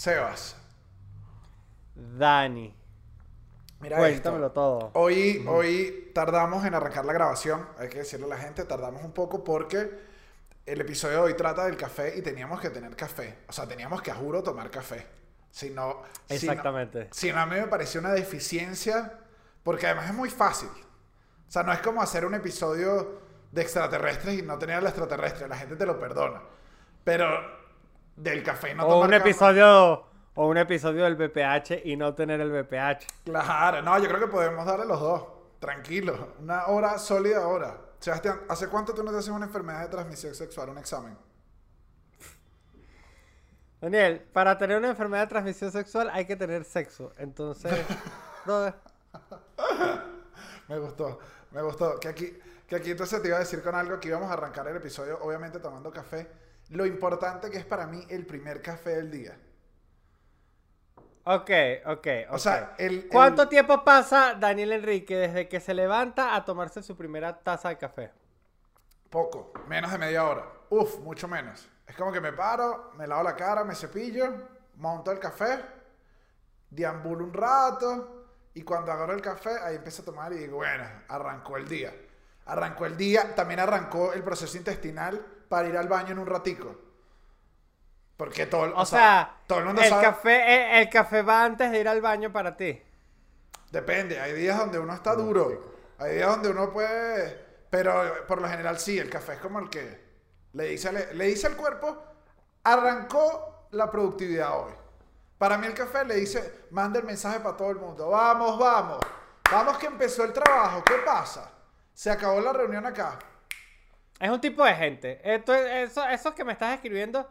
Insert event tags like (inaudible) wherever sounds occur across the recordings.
Sebas. Dani. Mira Cuéntamelo esto. todo. Hoy, hoy tardamos en arrancar la grabación, hay que decirle a la gente, tardamos un poco porque el episodio de hoy trata del café y teníamos que tener café. O sea, teníamos que, a juro, tomar café. Si no, si no- Exactamente. Si no, a mí me pareció una deficiencia, porque además es muy fácil. O sea, no es como hacer un episodio de extraterrestres y no tener al extraterrestre, la gente te lo perdona. Pero del café no o tomar un café- episodio o un episodio del BPH y no tener el BPH. Claro, no, yo creo que podemos darle los dos. Tranquilo. Una hora sólida hora. Sebastián, ¿hace cuánto tú no te haces una enfermedad de transmisión sexual, un examen? Daniel, para tener una enfermedad de transmisión sexual hay que tener sexo. Entonces, (laughs) brother, Me gustó, me gustó. Que aquí, que aquí entonces te iba a decir con algo que íbamos a arrancar el episodio, obviamente tomando café. Lo importante que es para mí el primer café del día. Ok, ok, O ok. sea, el- ¿Cuánto el- tiempo pasa Daniel Enrique desde que se levanta a tomarse su primera taza de café? Poco, menos de media hora. Uf, mucho menos. Es como que me paro, me lavo la cara, me cepillo, monto el café, deambulo un rato y cuando agarro el café ahí empiezo a tomar y digo, bueno, arrancó el día. Arrancó el día, también arrancó el proceso intestinal para ir al baño en un ratico. Porque todo, el- O, sea, todo el mundo el sabe. café, el, el café va antes de ir al baño para ti. Depende, hay días donde uno está duro, hay días donde uno puede, pero por lo general sí, el café es como el que le dice, al- le dice al cuerpo, arrancó la productividad hoy. Para mí el café le dice, manda el mensaje para todo el mundo, vamos, vamos, vamos que empezó el trabajo, ¿qué pasa? Se acabó la reunión acá. Es un tipo de gente. Esto, eso, eso que me estás escribiendo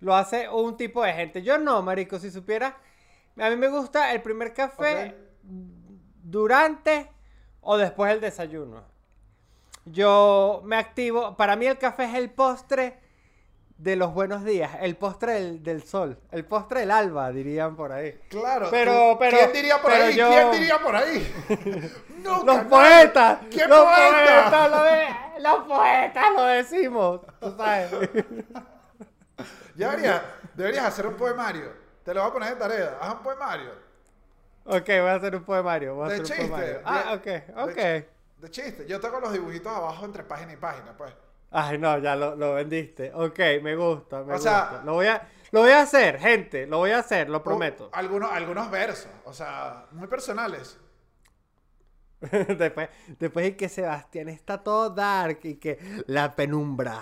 lo hace un tipo de gente. Yo no, marico, si supieras. A mí me gusta el primer café durante o después del desayuno. Yo me activo. Para mí el café es el postre de los buenos días. El postre del, del sol. El postre del alba, dirían por ahí. Claro, Pero- pero- ¿quién diría por ahí? yo- ¿Quién diría por ahí? (laughs) no, Los canal. poetas. ¿Qué los poeta? poetas lo de- los poetas lo decimos. Tú sabes. (laughs) Ya deberías, deberías hacer un poemario. Te lo voy a poner de tarea. Haz un poemario. Ok, voy a hacer un poemario. Voy a De hacer chiste. un poemario. Ah, ok, ok. De, de chiste. Yo tengo los dibujitos abajo entre página y página, pues. Ay, no, ya lo, lo vendiste. Ok, me gusta, me O gusta. sea- lo, voy a, lo voy a hacer, gente. Lo voy a hacer, lo prometo. Algunos, algunos versos. O sea, muy personales. (laughs) después, después de que Sebastián está todo dark y que la penumbra,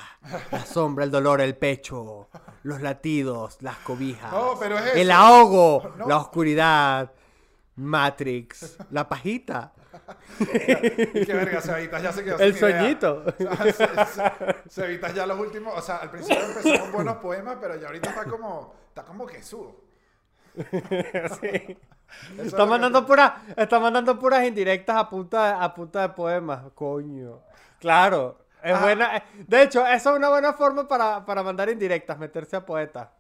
la (laughs) sombra, el dolor, el pecho, los latidos, las cobijas, No, pero es el ahogo, No. la oscuridad, Matrix, la pajita, (laughs) qué verga, Cevitas ya se quedó el sin idea. sueñito. (laughs) O sea, Cevitas ya los últimos, o sea, al principio empezó con buenos poemas, pero ya ahorita está como, está como Jesús. (laughs) Sí. Es Está que mandando, puras, está mandando puras indirectas a punta, a punta de poemas. Coño. Claro. Es buena. eh, De hecho, eso es una buena forma para, para mandar indirectas, meterse a poeta.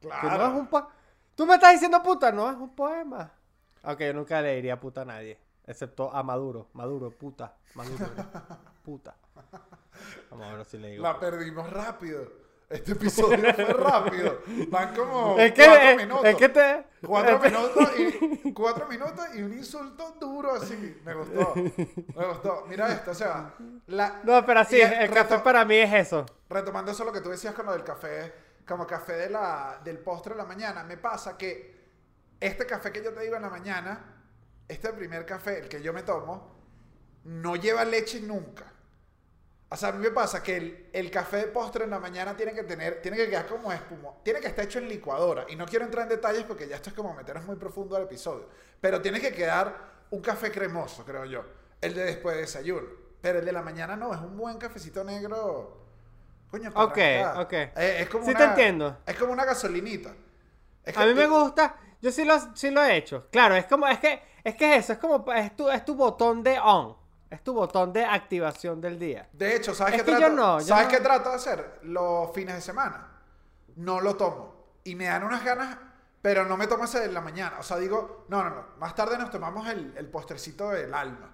Que no es Claro. un po- Tú me estás diciendo puta, no es un poema. Aunque yo nunca le diría puta a nadie. Excepto a Maduro. Maduro, puta. Maduro, puta. Vamos a ver si le digo. La perdimos rápido. Este episodio fue (laughs) rápido. Van como Es que, cuatro es, minutos. es que te. Cuatro (laughs) es que- minutos y cuatro minutos y un insulto duro así. Me gustó. Me gustó. Mira esto, o sea, la, No, pero sí, y el café para mí es eso. retomando eso lo que tú decías con lo del café, como café de la, del postre de la mañana, me pasa que este café que yo te digo en la mañana, este primer café, el que yo me tomo, no lleva leche nunca. O sea, a mí me pasa que el, el café de postre en la mañana tiene que tener, tiene que quedar como espumo, tiene que estar hecho en licuadora. Y no quiero entrar en detalles porque ya esto es como meternos muy profundo al episodio. Pero tiene que quedar un café cremoso, creo yo. El de después de desayuno. Pero el de la mañana no, es un buen cafecito negro. Coño, Ok, ok. Eh, es como Sí te una- entiendo. Es como una gasolinita. Es A que- mí me gusta, yo sí lo, sí lo he hecho. Claro, es como, es que, es que es eso, es como, es tu, es tu botón de on, es tu botón de activación del día. De hecho, ¿sabes Es qué que trato? yo no, yo ¿Sabes no. qué trato de hacer? Los fines de semana. No lo tomo. Y me dan unas ganas, pero no me tomo ese de la mañana. O sea, digo, no, no, no. Más tarde nos tomamos el, el postrecito del alma.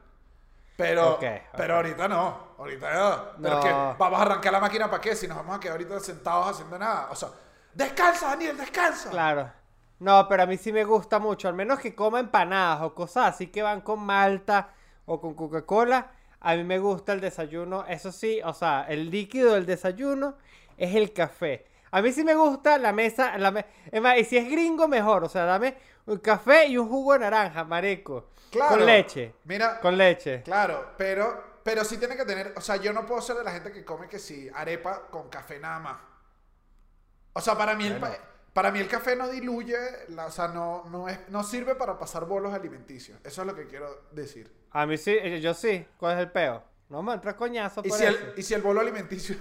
Pero, Ok, pero ahorita no. Ahorita. Pero No. que vamos a arrancar la máquina para qué si nos vamos a quedar ahorita sentados haciendo nada. O sea, descansa, Daniel, descansa. Claro. No, pero a mí sí me gusta mucho, al menos que coma empanadas o cosas así que van con malta o con Coca-Cola. A mí me gusta el desayuno, eso sí, o sea, el líquido del desayuno es el café. A mí sí me gusta la mesa, la me- es más, y si es gringo mejor, o sea, dame un café y un jugo de naranja, marico. Claro. Con leche. Mira, Con leche. claro, pero, pero sí tiene que tener, o sea, yo no puedo ser de la gente que come que sí, arepa con café nada más. O sea, para mí el, Bueno. Para mí el café no diluye, la- o sea, no, no, es, no sirve para pasar bolos alimenticios. Eso es lo que quiero decir. A mí sí, eh, yo sí. ¿Cuál es el peo? No me entra coñazo Y por si, eso. el, y si el bolo alimenticio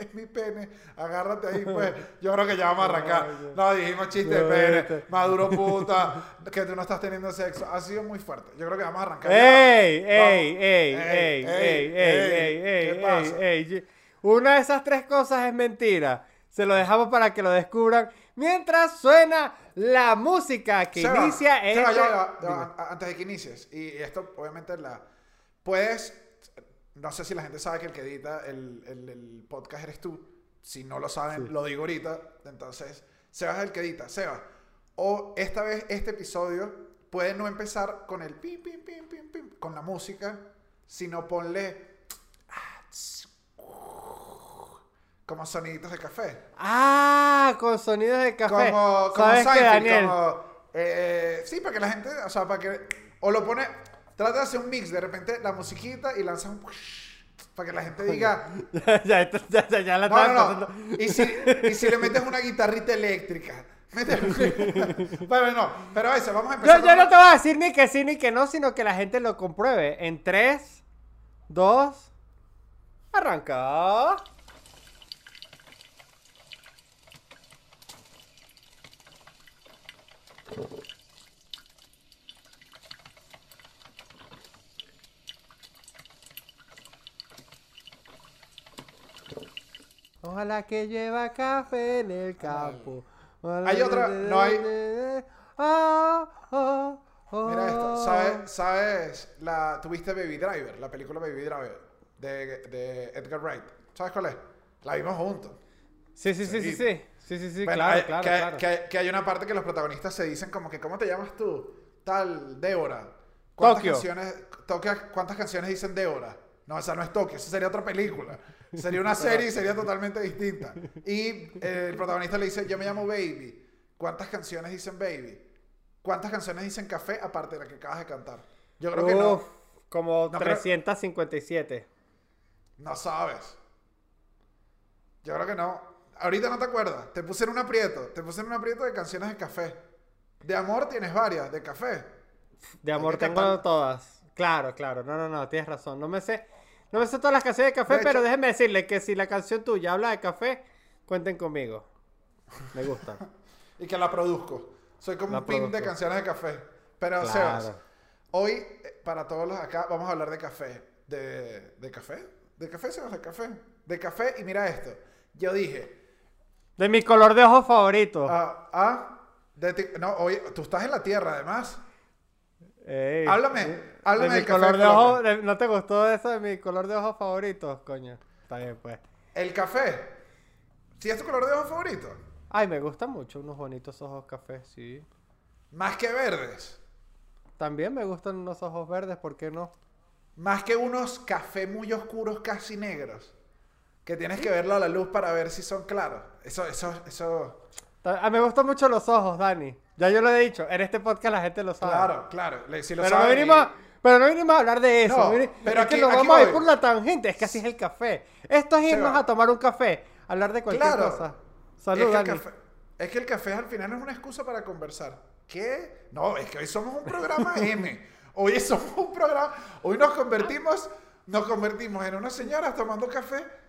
es mi pene, agárrate ahí, pues. Yo creo que ya vamos a arrancar. No, dijimos chiste de pene, este. maduro puta, que tú no estás teniendo sexo. Ha sido muy fuerte. Yo creo que vamos a arrancar. ya. ¡Ey! Vamos. ¡Ey! Ey, ¡Ey! ey, ¡Ey! ¡Ey! ey. Una de esas tres cosas es mentira. Se lo dejamos para que lo descubran. Mientras suena la música que Seba, inicia Seba, este... ya va, ya va, Dime. a- a- antes de que inicies. Y esto, obviamente, la. Puedes. No sé si la gente sabe que el que edita el, el- el podcast eres tú. Si no lo saben, Sí. lo digo ahorita. Entonces, Seba es el que edita. Seba. O esta vez, este episodio puede no empezar con el pim, pim, pim, pim, pim, con la música, sino ponle. ah, tss, Como soniditos de café. Ah, con sonidos de café. Como, como ¿Sabes qué, Daniel? como, eh, sí, para que la gente, o sea, para que, o lo pone, trata de hacer un mix, de repente la musiquita y lanza un, para que la gente diga, (laughs) ya, esto- ya, ya, ya la no, no, no, y si, y si le metes una guitarrita eléctrica, (laughs) bueno, no, pero eso, vamos a Yo, empezar. yo con no te voy a decir ni que sí ni que no, sino que la gente lo compruebe. En 3, 2, arranca. Ojalá que lleva café en el campo. Hay otra- no hay- Ah, ah, ah. Mira esto, ¿sabes? ¿Sabes? La, tuviste Baby Driver, la película Baby Driver de, de Edgar Wright. ¿Sabes cuál es? La vimos juntos. Sí, sí, sí, sí, sí. Sí, sí, sí, Bueno, claro, hay- claro, que, claro. que- que hay una parte que los protagonistas se dicen como que, ¿cómo te llamas tú? Tal, Débora. ¿Cuántas Tokio. canciones, Tokio, ¿Cuántas canciones dicen Débora? No, esa no es Tokio, esa sería otra película. Sería una (laughs) serie y sería totalmente distinta. Y eh, el protagonista le dice, yo me llamo Baby. ¿Cuántas canciones dicen Baby? ¿Cuántas canciones dicen Café aparte de la que acabas de cantar? Yo creo que no. Como No creo- 357. No sabes. Yo creo que no. Ahorita no te acuerdas. Te puse en un aprieto. Te puse en un aprieto de canciones de café. De amor tienes varias, de café. De amor tengo cantar. todas. Claro, claro. No, no, no, tienes razón. No me sé, no me sé todas las canciones de café, De hecho- pero déjeme decirle que si la canción tuya habla de café, cuenten conmigo. Me gusta. (laughs) Y que la produzco. Soy como La un pin de canciones de café. Pero, Claro. Sebas, hoy, eh, para todos los acá, vamos a hablar de café. ¿De, de café? ¿De café, Sebas? ¿De café? De café. Y mira esto. Yo dije, De mi color de ojos favorito. ah, ah, de ti- no, hoy, tú estás en la tierra, además. Ey, háblame, háblame de del mi café color en de ojos. ¿No te gustó eso de mi color de ojos favorito? Coño. Está bien, pues. El café. ¿Sí es tu color de ojos favorito? Ay, me gustan mucho unos bonitos ojos café, sí. Más que verdes. También me gustan unos ojos verdes, ¿por qué no? Más que unos café muy oscuros, casi negros. Que tienes que verlo a la luz para ver si son claros. Eso, eso, eso. Ah, me gustan mucho los ojos, Dani. Ya yo lo he dicho, en este podcast la gente lo sabe. Claro, claro. le- Si lo Pero no, saben vinimos, y- pero no vinimos a hablar de eso. No, pero es que aquí- nos aquí vamos a ir voy. por la tangente. Es que así es el café. Esto es irnos a tomar un café, hablar de cualquier Claro. cosa. es, Salud, que el Dani. café, es que el café al final es una excusa para conversar. ¿Qué? No, es que hoy somos un programa (laughs) M. Hoy somos un programa. Hoy nos convertimos, nos convertimos en unas señoras tomando café.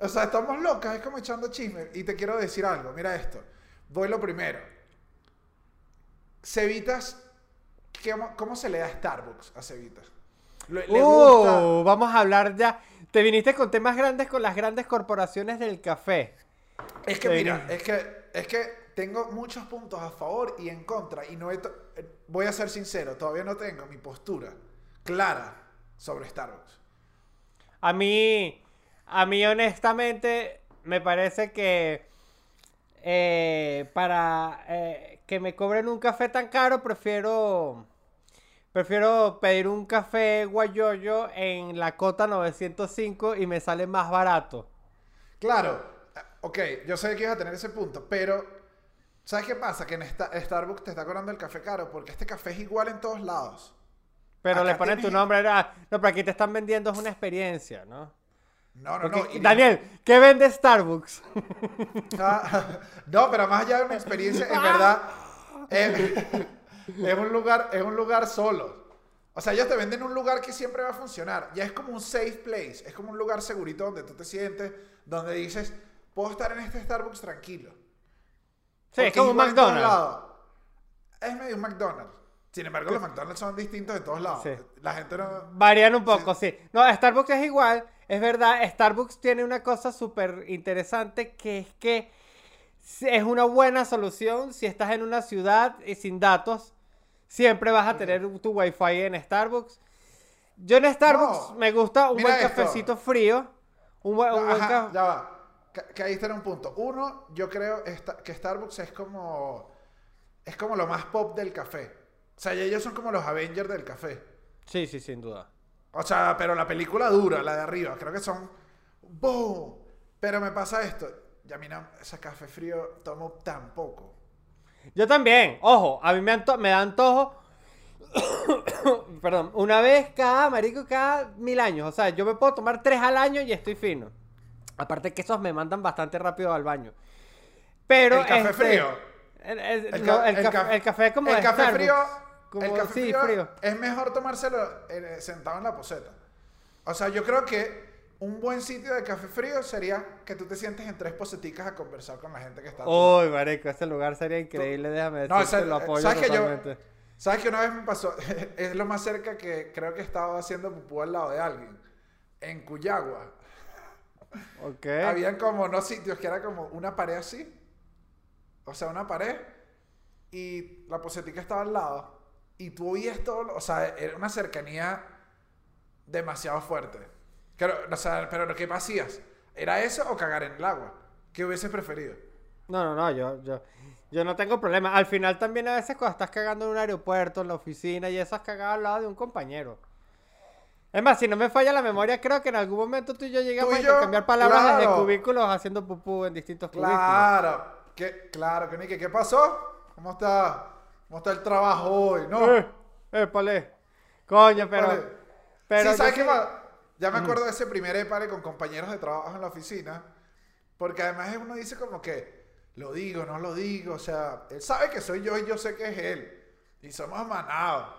O sea, estamos locas, es como echando chisme. Y te quiero decir algo, mira esto. Voy lo primero. Cevitas, ¿cómo, cómo se le da Starbucks a Cevitas? ¿Le, le gusta? Uh, vamos a hablar ya. Te viniste con temas grandes con las grandes corporaciones del café. Es que mira, es que, es que tengo muchos puntos a favor y en contra. Y no he eh, voy a ser sincero, todavía no tengo mi postura clara sobre Starbucks. A mí, a mí honestamente, me parece que eh, para eh, que me cobren un café tan caro, prefiero prefiero pedir un café guayoyo en la cota 905 y me sale más barato. Claro, eh, ok, yo sé que ibas a tener ese punto, pero ¿sabes qué pasa? Que en esta, Starbucks te está cobrando el café caro porque este café es igual en todos lados. Pero Acá le ponen tu nombre. No, pero aquí te están vendiendo es una experiencia, ¿no? No, no, Porque- no. Daniel, ¿qué vende Starbucks? Ah, (laughs) no, pero más allá de una experiencia, en verdad, es, (laughs) es un lugar, es un lugar solo. O sea, ellos te venden un lugar que siempre va a funcionar. Ya es como un safe place, es como un lugar segurito donde tú te sientes, donde dices, puedo estar en este Starbucks tranquilo. Sí, es Porque como un McDonald's. Es medio un McDonald's. Sin embargo, los McDonald's son distintos en todos lados. Sí. La gente no... Varían un poco, sí. No, Starbucks es igual. Es verdad, Starbucks tiene una cosa súper interesante que es que es una buena solución si estás en una ciudad y sin datos. Siempre vas a tener tu wifi en Starbucks. Yo en Starbucks No. me gusta un buen esto. cafecito frío. Un buen, un buen Ajá, ca- ya va. Que, que ahí está en un punto. Uno, yo creo esta- que Starbucks es como. Es como lo más pop del café. O sea, ellos son como los Avengers del café. Sí, sí, sin duda. O sea, pero la película dura, la de arriba. Creo que son. ¡Boom! Pero me pasa esto. Y a mí no, ese café frío tomo tan poco. Yo también, ojo, a mí me, anto- me da antojo, (coughs) perdón, una vez cada, marico, cada mil años. O sea, yo me puedo tomar tres al año y estoy fino. Aparte que esos me mandan bastante rápido al baño. Pero El café este, frío. El, el- El, no, ca- el café, el café como el de café Starbucks. frío. Como- el café sí, frío, frío. es mejor tomárselo eh, sentado en la poseta. O sea, yo creo que un buen sitio de café frío sería que tú te sientes en tres poseticas a conversar con la gente que está. Uy, marico, ese lugar sería increíble, déjame decirte, No, lo apoyo ¿sabes que yo-. ¿Sabes que una vez me pasó? (laughs) es lo más cerca que creo que estaba haciendo pupú al lado de alguien. En Cuyagua. Ok. Habían como unos sitios que era como una pared así. O sea, una pared. Y la posetica estaba al lado. Y tú oías todo. O sea, era una cercanía demasiado fuerte. Pero, o sea, pero ¿qué hacías? ¿Era eso o cagar en el agua? ¿Qué hubieses preferido? No, no, no, yo, yo, yo no tengo problema. Al final también a veces cuando estás cagando en un aeropuerto, en la oficina y eso has cagado al lado de un compañero. Es más, si no me falla la memoria, creo que en algún momento tú y yo llegamos y a yo, cambiar palabras desde claro. cúbículos haciendo pupú en distintos cubículos. Claro. ¿Qué, claro, que ¿qué pasó? ¿Cómo está, ¿Cómo está el trabajo hoy? No. Eh, épale. Coño, pero... Vale. pero sí, ¿sabes qué más? Ya me acuerdo de ese primer epare con compañeros de trabajo en la oficina. Porque además uno dice como que lo digo, no lo digo. O sea, él sabe que soy yo y yo sé que es él. Y somos manados.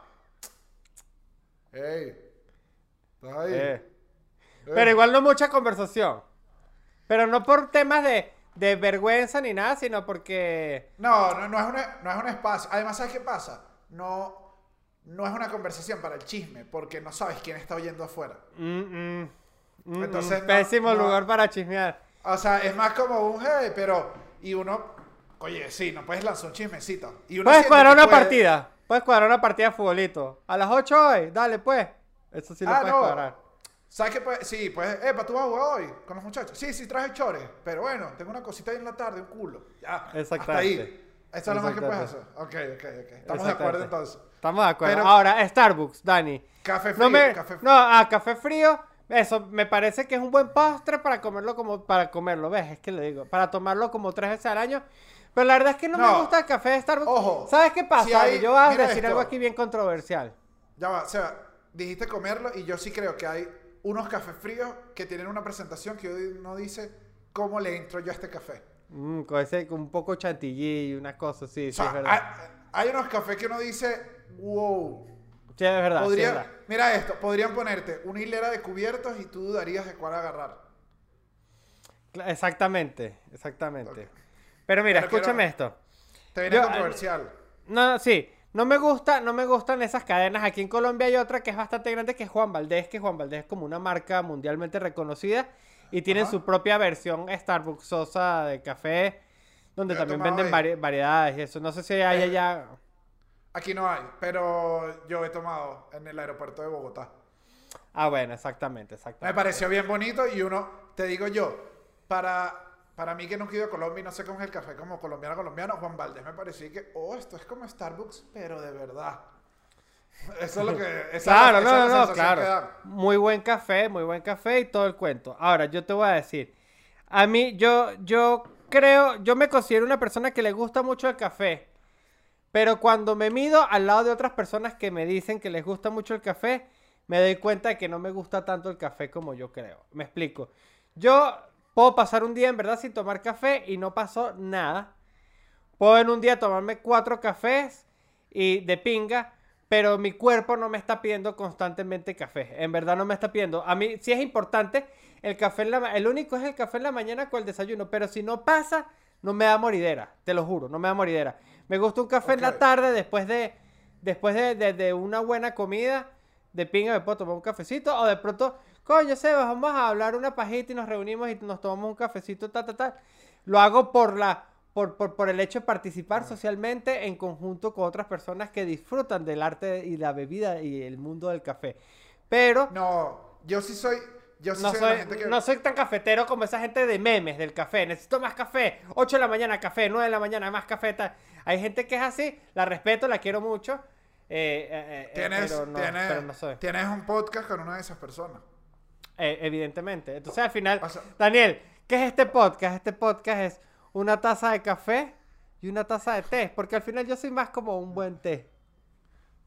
Ey. ¿Estás ahí? Eh. Eh. Pero igual no mucha conversación. Pero no por temas de, de vergüenza ni nada, sino porque... No, no, no, es una- no es un espacio. Además, ¿sabes qué pasa? No, no es una conversación para el chisme, porque no sabes quién está oyendo afuera. mm, mm, mm, Entonces, no- pésimo no- lugar para chismear. O sea, es más como un hey, pero. Y uno. Oye, sí, no puedes lanzar un chismecito. Y uno Puedes cuadrar una puede- partida. Puedes cuadrar una partida de futbolito. A las 8 hoy. Dale, pues. Eso sí lo Ah, puedes no. cuadrar. ¿Sabes qué? puede- Sí, pues, epa, tú vas a jugar hoy con los muchachos. Sí, sí, traje chores. Pero bueno, tengo una cosita ahí en la tarde, un culo. Ya. Hasta Exactamente. ahí. Eso es lo más que puedes hacer. Ok, ok, ok. Estamos de acuerdo entonces. Estamos de acuerdo. Pero- Ahora, Starbucks, Dani. Café frío. No, me, café frío. no, a café frío. Eso me parece que es un buen postre para comerlo como para comerlo, ¿ves? Es que le digo, para tomarlo como tres veces al año. Pero la verdad es que no, me gusta el café de Starbucks. Ojo, ¿Sabes qué pasa? si hay- Dani? Yo voy a decir esto. algo aquí bien controversial. Ya va, o sea, dijiste comerlo y yo sí creo que hay unos cafés fríos que tienen una presentación que uno dice cómo le entro yo a este café. Mm, con ese, con un poco chantilly y una cosa, sí, O sí, es verdad. hay, hay unos cafés que uno dice, wow. Sí, es verdad, sí, es Podría, verdad. mira esto, podrían ponerte una hilera de cubiertos y tú dudarías de cuál agarrar. Exactamente, exactamente. Pero mira, Pero quiero- escúchame esto. Te viene Yo- controversial. No, no, sí. No me gusta, no me gustan esas cadenas. Aquí en Colombia hay otra que es bastante grande, que es Juan Valdés, que Juan Valdés es como una marca mundialmente reconocida y tienen Ajá. su propia versión Starbucksosa de café, donde Yo también venden vari- variedades y eso. No sé si hay Eh, allá. Aquí no hay, pero yo he tomado en el aeropuerto de Bogotá. Ah, bueno, exactamente, Me exactamente. pareció bien bonito y uno, te digo yo, para, para mí que nunca he ido a Colombia y no sé cómo es el café como colombiano colombiano, Juan Valdés me pareció que, oh, esto es como Starbucks, pero de verdad. Eso es lo que... esa Claro, no, no, no, claro. da. Muy buen café, muy buen café y todo el cuento. Ahora, yo te voy a decir, a mí, yo, yo creo, yo me considero una persona que le gusta mucho el café, pero cuando me mido al lado de otras personas que me dicen que les gusta mucho el café, me doy cuenta de que no me gusta tanto el café como yo creo. Me explico. Yo puedo pasar un día en verdad sin tomar café y no pasó nada. Puedo en un día tomarme cuatro cafés y de pinga, pero mi cuerpo no me está pidiendo constantemente café. En verdad no me está pidiendo. A mí sí es importante el café en la el único es el café en la mañana con el desayuno, pero si no pasa, no me da moridera, te lo juro, no me da moridera. Me gusta un café en la tarde después de después de, de- de una buena comida, de pinga me puedo tomar un cafecito o de pronto, coño, Sebas, vamos a hablar una pajita y nos reunimos y nos tomamos un cafecito, ta, ta, ta. Lo hago por la por, por, por el hecho de participar socialmente en conjunto con otras personas que disfrutan del arte y la bebida y el mundo del café. Pero No, yo sí soy... Yo sí no soy, soy, gente que... no soy tan cafetero como esa gente de memes del café. Necesito más café. 8 de la mañana café, 9 de la mañana más café. tal. Hay gente que es así, la respeto, la quiero mucho. eh, eh, eh, Tienes, pero, no, tienes, pero no soy. tienes un podcast con una de esas personas. Eh, evidentemente. Entonces al final, sea- Daniel, ¿qué es este podcast? Este podcast es una taza de café y una taza de té. Porque al final yo soy más como un buen té.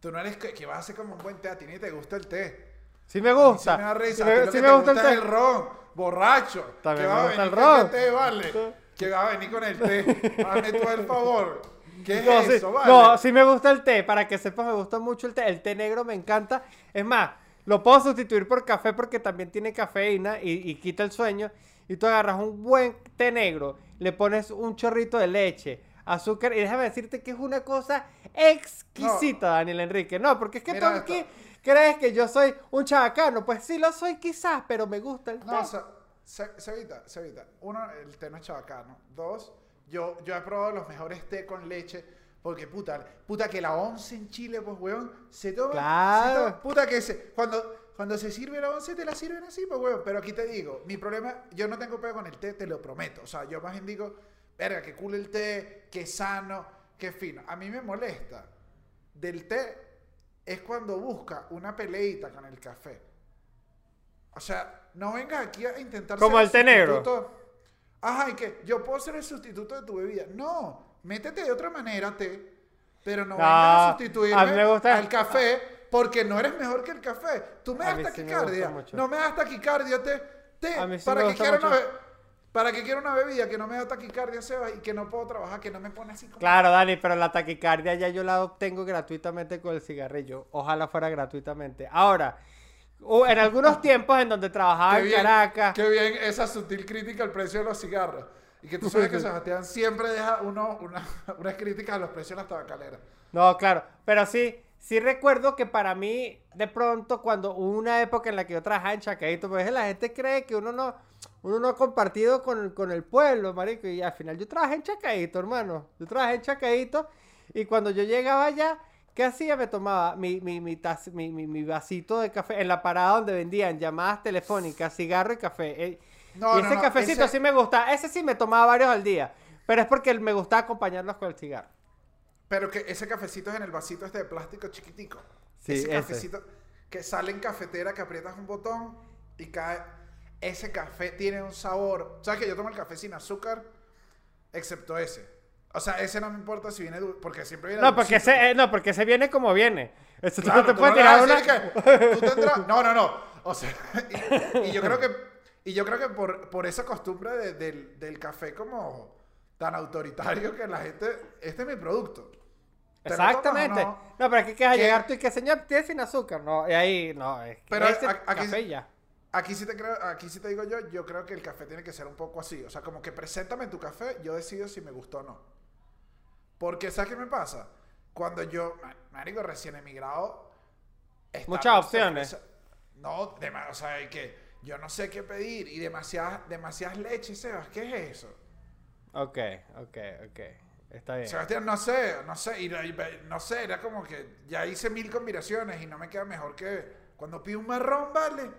Tú no eres que, que vas a hacer como un buen té, a ti ni te gusta el té. Sí me A gusta. Sí me da risa. Sí a me, sí me te gusta el es té. el ron, borracho. También que me va a gusta el venir con ron. el té, vale. Que va a venir con el té. Hazme tú el favor. ¿Qué es No, sí, eso, vale? no, sí me gusta el té. Para que sepas, me gusta mucho el té. El té negro me encanta. Es más, lo puedo sustituir por café porque también tiene cafeína y, y quita el sueño. Y tú agarras un buen té negro, le pones un chorrito de leche, azúcar. Y déjame decirte que es una cosa exquisita, Daniel Enrique. No, porque es que Mira tú esto. aquí crees que yo soy un chabacano. Pues sí lo soy quizás, pero me gusta el té. No, se, se evita, se evita. Uno, el té no es chabacano. Dos, yo, yo he probado los mejores té con leche. Porque puta, puta que la once en Chile, pues weón, se toma. Claro. se toma- puta que se. Cuando, cuando se sirve la once te la sirven así, pues weón. Pero aquí te digo, mi problema, yo no tengo pego con el té, te lo prometo. O sea, yo más bien digo, verga, que cool el té, que sano, que fino. A mí me molesta del té es cuando busca una peleita con el café. O sea, no vengas aquí a intentar Como el té negro. Ajá, y que yo puedo ser el sustituto de tu bebida. No, métete de otra manera, té. Pero no No, vengas a a sustituirme mí me gusta- al café porque no eres mejor que el café. Tú me A das mí sí me taquicardia. mucho. no me das taquicardia, té. té. A mí sí para, me que gusta mucho. una be- para que quiera una bebida que no me da taquicardia, Sebas, y que no puedo trabajar, que no me pone así como... Claro, Dani, pero la taquicardia ya yo la obtengo gratuitamente con el cigarrillo. Ojalá fuera gratuitamente. Ahora, u- en algunos tiempos en donde trabajaba Qué en bien, Caracas. Qué bien esa sutil crítica al precio de los cigarros. Y que tú sabes que (laughs) Sebastián siempre deja uno, una, (laughs) unas críticas a los precios de las tabacaleras. No, claro, pero sí, sí recuerdo que para mí, de pronto, cuando hubo una época en la que yo trabajaba en Chacaíto, pues la gente cree que uno no, uno no ha compartido con, con el pueblo, marico, y al final yo trabajé en Chacaíto, hermano. Yo trabajé en Chacaíto y cuando yo llegaba allá, ¿qué hacía? Me tomaba mi, mi, mi, taz- mi, mi- mi vasito de café en la parada donde vendían llamadas telefónicas, cigarro y café. Eh, No, y no, ese no, cafecito ese- sí me gusta, ese sí me tomaba varios al día, pero es porque me gustaba acompañarlos con el cigarro. Pero que ese cafecito es en el vasito este de plástico chiquitico. Sí, ese ese. cafecito que sale en cafetera, que aprietas un botón y cae. Ese café tiene un sabor. ¿Sabes que yo tomo el café sin azúcar? Excepto ese. O sea, ese no me importa si viene dul- porque siempre viene No, porque ese, eh, no, porque ese viene como viene. Eso tú Claro, no te tú puedes no le tirar vas a una... decir que tú tendrás- No, no, no. O sea, (laughs) y, y yo creo que, y yo creo que por, por esa costumbre de- del, del café como tan autoritario que la gente, este es mi producto. ¿Te lo tomas o Exactamente. no? No, pero aquí que vas llegar tú y que señor, tiene sin azúcar. No, y ahí, no, es que Pero ese a- aquí café ya. Aquí sí te creo, aquí sí te digo yo, yo creo que el café tiene que ser un poco así. O sea, como que preséntame tu café, yo decido si me gustó o no. Porque, ¿sabes qué me pasa? Cuando yo, ma- marico, recién emigrado... Muchas opciones. No, dema- o sea, hay que yo no sé qué pedir y demasiadas, demasiadas leches, Sebas, ¿qué es eso? Ok, ok, ok. Está bien. Sebastián, no sé, no sé, y, y- no sé, era como que ya hice mil combinaciones y no me queda mejor que cuando pido un marrón, ¿vale?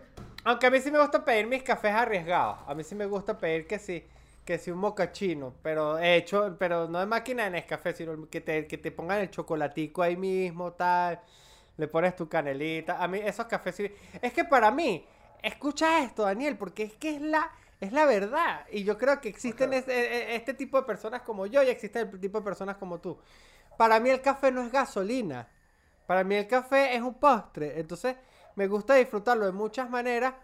Aunque a mí sí me gusta pedir mis cafés arriesgados. A mí sí me gusta pedir que sí. que si un mocachino, pero hecho, pero no de máquina de Nescafé, sino que te, que te pongan el chocolatico ahí mismo, tal, le pones tu canelita. A mí esos cafés sí... Es que para mí, escucha esto, Daniel, porque es que es la, es la verdad. Y yo creo que existen Ok. es- e- e- este tipo de personas como yo y existe el tipo de personas como tú. Para mí el café no es gasolina. Para mí el café es un postre. Entonces me gusta disfrutarlo de muchas maneras.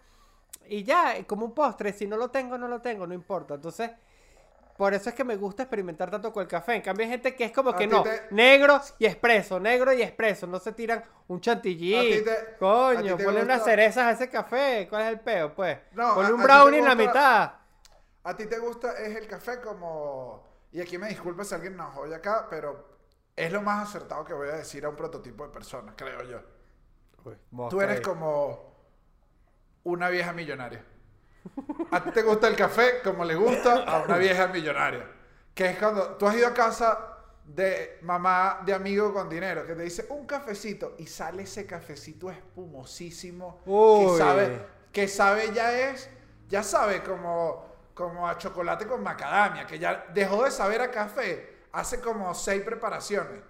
Y ya, como un postre, si no lo tengo, no lo tengo, no importa. Entonces, por eso es que me gusta experimentar tanto con el café. En cambio, hay gente que es como A que no, te- negro y expreso, negro y expreso. No se tiran un chantilly. ti te- Coño, ponle unas cerezas a ese café. ¿Cuál es el peo, pues? No, ponle un brownie en la mitad. ¿A ti te gusta es el café como... Y aquí me disculpa si alguien nos oye acá, pero es lo más acertado que voy a decir a un prototipo de persona, creo yo. Tú eres como una vieja millonaria. (laughs) A ti te gusta el café como le gusta a una vieja millonaria. Que es cuando tú has ido a casa de mamá de amigo con dinero que te dice un cafecito y sale ese cafecito espumosísimo que sabe que sabe ya es ya sabe como como a chocolate con macadamia que ya dejó de saber a café hace como seis preparaciones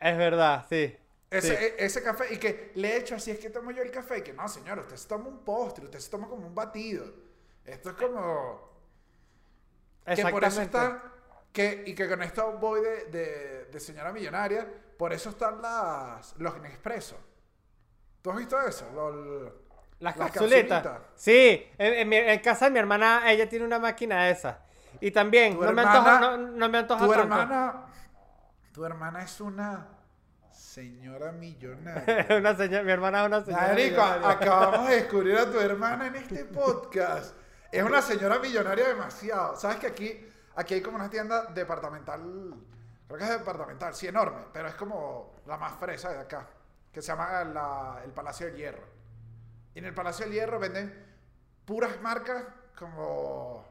Es verdad, sí. ese, sí. e- ese café y que le he hecho así es que tomo yo el café y que no señor usted se toma un postre usted se toma como un batido esto es como que por eso está que y que con esto voy de, de- de señora millonaria por eso están las los Nespresso ¿tú has visto eso? Los- Las las capsulitas. capsulitas. Sí, en, en mi- en casa de mi hermana, ella tiene una máquina de esas. Y también, Tu no me, antoja, no, no me antoja tu tanto. hermana tu hermana es una señora millonaria (laughs) una señora, mi hermana es una señora. Marico, millonaria. acabamos de descubrir a tu hermana en este podcast. Es una señora millonaria demasiado. ¿Sabes que aquí, aquí hay como una tienda departamental? Creo que es departamental, sí, enorme, pero es como la más fresa de acá, que se llama la- el Palacio del Hierro. Y en el Palacio del Hierro venden puras marcas como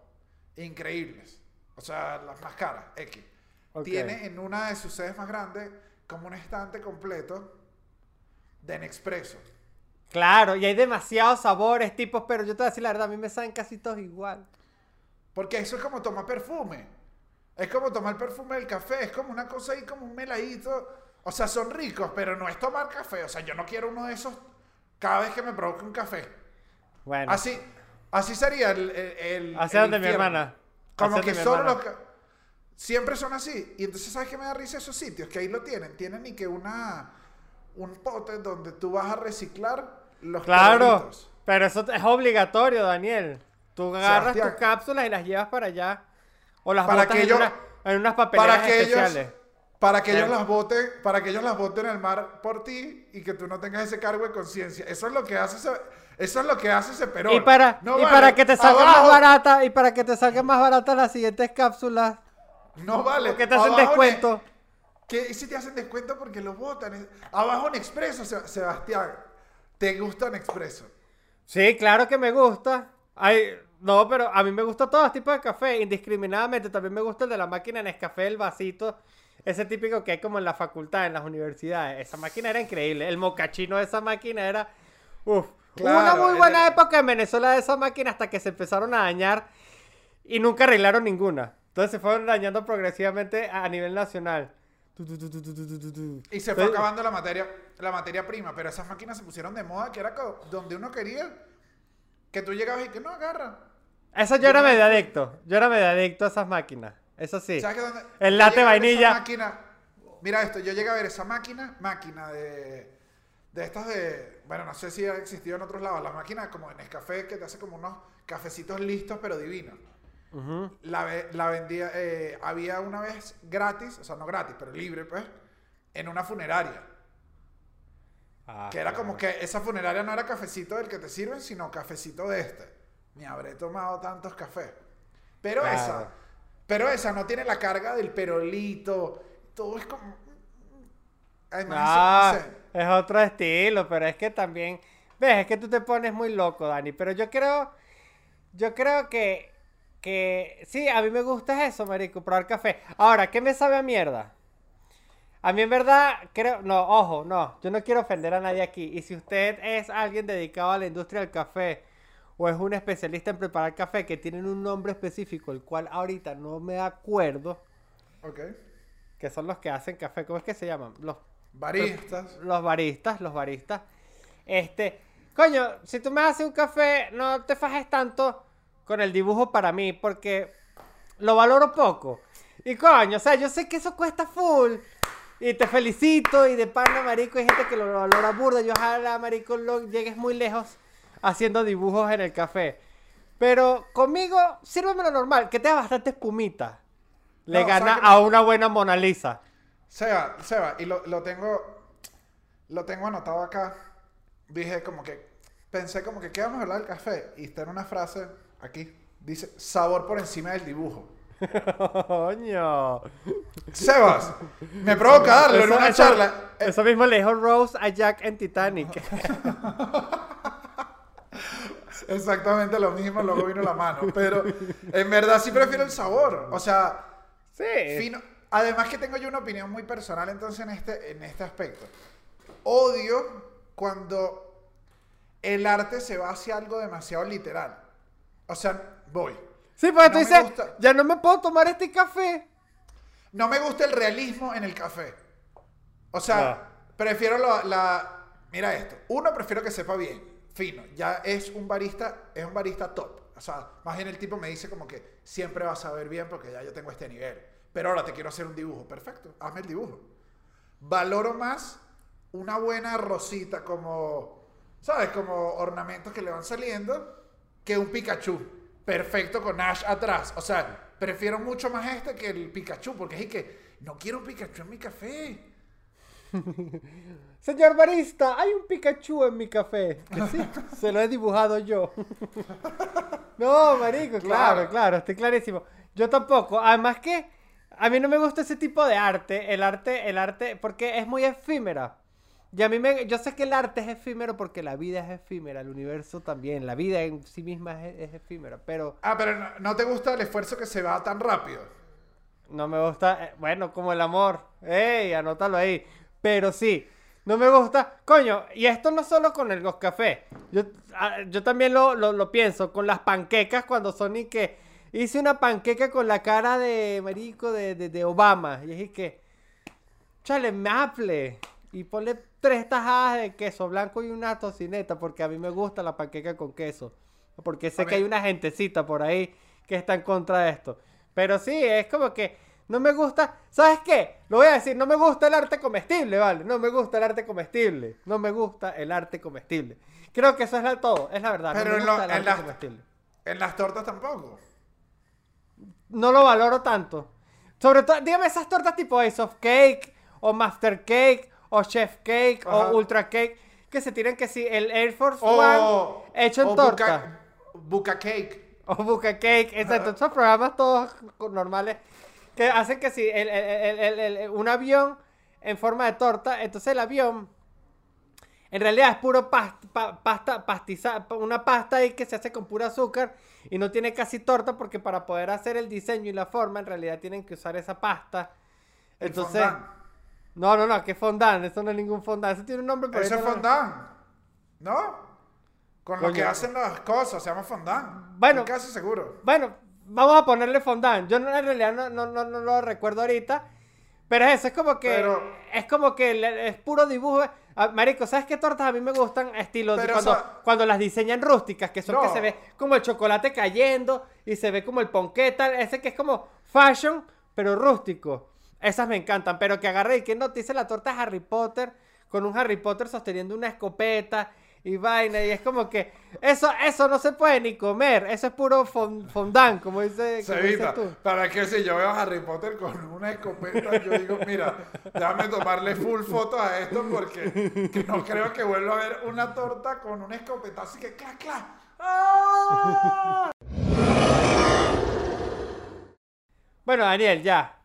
increíbles. O sea, las más caras, X. Ok. Tiene en una de sus sedes más grandes como un estante completo de Nespresso. Claro, y hay demasiados sabores, tipos, pero yo te voy a decir la verdad, a mí me saben casi todos igual. Porque eso es como tomar perfume. Es como tomar perfume del café. Es como una cosa ahí, como un meladito. O sea, son ricos, pero no es tomar café. O sea, yo no quiero uno de esos cada vez que me provoque un café. Bueno, Así, así sería el. el, el- hacia el mi hermana. Como Hacia que solo los. Siempre son así. Y entonces, ¿sabes qué me da risa esos sitios? Que ahí lo tienen. Tienen ni que una. Un pote donde tú vas a reciclar los Claro, pero eso es obligatorio, Daniel. Tú agarras Sebastián. tus cápsulas y las llevas para allá. O las Para botas que en, yo- una- en unas papeleras para que ellos especiales. para que ellos las voten para que ellos las voten al mar por ti y que tú no tengas ese cargo de conciencia eso es lo que hace ese, eso es lo que hace ese perón Y para, no y vale. para que te salga Abajo- más barata, y para que te salgan más baratas las siguientes cápsulas, no vale porque te hacen Abajo descuento. ne- que y si te hacen descuento porque los votan abajo en expreso Se- Sebastián te gusta en expreso Sí, claro que me gusta. Ay, no, pero a mí me gusta todo tipo de café, indiscriminadamente. También me gusta el de la máquina Nescafé, el vasito. Ese típico que hay como en la facultad, en las universidades. Esa máquina era increíble. El mocachino de esa máquina era... Uf. Hubo una Claro, muy el- buena época en Venezuela de esa máquina hasta que se empezaron a dañar y nunca arreglaron ninguna. Entonces se fueron dañando progresivamente a nivel nacional. Y se fue acabando la materia, la materia prima, pero esas máquinas se pusieron de moda que era donde uno quería que tú llegabas y que no agarra. Esa yo, era no... medio adicto, yo era medio adicto a esas máquinas, eso sí. ¿Sabes que donde, El latte vainilla. Mira esto, yo llegué a ver esa máquina, máquina de, de estas de, bueno, no sé si ha existido en otros lados, las máquinas como en el café que te hace como unos cafecitos listos pero divinos. Ujú. La, ve- la vendía, eh, había una vez gratis, o sea, no gratis, pero libre, pues, en una funeraria. Ah, Que era claro. como que esa funeraria no era cafecito del que te sirven, sino cafecito de este. Ni habré tomado tantos cafés. Pero Claro. esa, pero esa no tiene la carga del perolito. Todo es como. Ay, no, Ah, no sé. es otro estilo, pero es que también, ves, es que tú te pones muy loco, Dani, pero yo creo, yo creo que, que, sí, a mí me gusta eso, marico, probar café. Ahora, ¿qué me sabe a mierda? A mí en verdad, creo, no, ojo, no, yo no quiero ofender a nadie aquí, y si usted es alguien dedicado a la industria del café, o es un especialista en preparar café que tienen un nombre específico, el cual ahorita no me acuerdo, Ok. que son los que hacen café, ¿cómo es que se llaman? Los Baristas. los baristas, los baristas. Este, coño, si tú me haces un café, no te fajes tanto con el dibujo para mí, porque lo valoro poco. Y coño, o sea, yo sé que eso cuesta full. Y te felicito, y de pana, marico, hay gente que lo valora burda. Yo ojalá, marico, lo, llegues muy lejos haciendo dibujos en el café. Pero conmigo, sírveme lo normal, que tenga bastante espumita. Le No, gana a una buena Mona Lisa. Seba, Seba, y lo, lo tengo. Lo tengo anotado acá. Dije como que. Pensé como que, ¿qué vamos a hablar del café? Y está en una frase aquí. Dice, sabor por encima del dibujo. Coño. Sebas, me provoca darlo en una eso- charla. Eso mismo le dijo Rose a Jack en Titanic. (laughs) Exactamente lo mismo, luego vino la mano. Pero en verdad sí prefiero el sabor. O sea, sí. fino. Además que tengo yo una opinión muy personal entonces en este, en este aspecto. Odio cuando el arte se va hacia algo demasiado literal. O sea, voy. Sí, porque no tú dices, gusta. ya no me puedo tomar este café. No me gusta el realismo en el café. O sea, prefiero la, la- Mira esto. Uno, prefiero que sepa bien. Fino. Ya es un barista, es un barista top. O sea, más bien el tipo me dice como que siempre va a saber bien porque ya yo tengo este nivel. Pero ahora te quiero hacer un dibujo. Perfecto, hazme el dibujo. Valoro más una buena rosita como, ¿sabes? Como ornamentos que le van saliendo que un Pikachu. Perfecto con Ash atrás. O sea, prefiero mucho más este que el Pikachu porque es que no quiero un Pikachu en mi café. (laughs) Señor barista, hay un Pikachu en mi café. Que sí, se lo he dibujado yo. (laughs) no, marico, claro, Claro. claro, estoy clarísimo. Yo tampoco. Además que a mí no me gusta ese tipo de arte. El arte, el arte, porque es muy efímera. Y a mí me, yo sé que el arte es efímero porque la vida es efímera, el universo también, la vida en sí misma es, es efímera, pero Ah, pero no, no te gusta el esfuerzo que se va tan rápido. No me gusta, eh, bueno, como el amor. ¡Ey! Anótalo ahí. Pero sí, no me gusta. Coño, y esto no solo con el, los cafés. Yo, ah, yo también lo, lo, lo pienso con las panquecas cuando son y que hice una panqueca con la cara de marico de, de, de Obama. Y es que, chale, maple. Y ponle tres tajadas de queso blanco y una tocineta porque a mí me gusta la panqueca con queso. Porque sé que hay una gentecita por ahí que está en contra de esto. Pero sí, es como que no me gusta. ¿Sabes qué? Lo voy a decir, no me gusta el arte comestible, ¿vale? No me gusta el arte comestible. No me gusta el arte comestible. Creo que eso es la- todo, es la verdad. Pero no me en lo- en arte las- comestible. En las tortas tampoco. No lo valoro tanto. Sobre todo, dígame esas tortas tipo Ace of Cake, o Master Cake, o Chef Cake, Ajá. o Ultra Cake, que se tiran que sí, el Air Force O, One hecho en o torta. Buca, buca cake. O Buca Cake, exacto. Esos programas todos normales que hacen que si el, el- el- el- un avión en forma de torta, entonces el avión en realidad es puro pas- pa- pasta, pastiza, una pasta ahí que se hace con puro azúcar y no tiene casi torta porque para poder hacer el diseño y la forma en realidad tienen que usar esa pasta. Entonces, fondant. No, no, no, que fondant, eso no es ningún fondant, eso tiene un nombre pero Eso es fondant. ¿No? Con lo Coño. que hacen las cosas, se llama fondant. Bueno. Casi seguro. Bueno, vamos a ponerle fondant. Yo no, en realidad no, no, no, no lo recuerdo ahorita. Pero es eso, es como que. Pero- es como que es puro dibujo. Ah, Marico, ¿sabes qué tortas a mí me gustan? Estilo de Pero, cuando, o sea- cuando las diseñan rústicas, que son que No. se ve como el chocolate cayendo y se ve como el ponqueta, ese que es como fashion, pero rústico. Esas me encantan, pero que agarre y que no te dice la torta de Harry Potter con un Harry Potter sosteniendo una escopeta y vaina y es como que eso eso no se puede ni comer, eso es puro fon- fondant, como dice, como dices tú. para que si yo veo a Harry Potter con una escopeta, yo digo, mira, déjame tomarle full foto a esto porque que no creo que vuelva a ver una torta con una escopeta así que clac, clac. ¡Ah! (laughs) Bueno, Daniel, ya.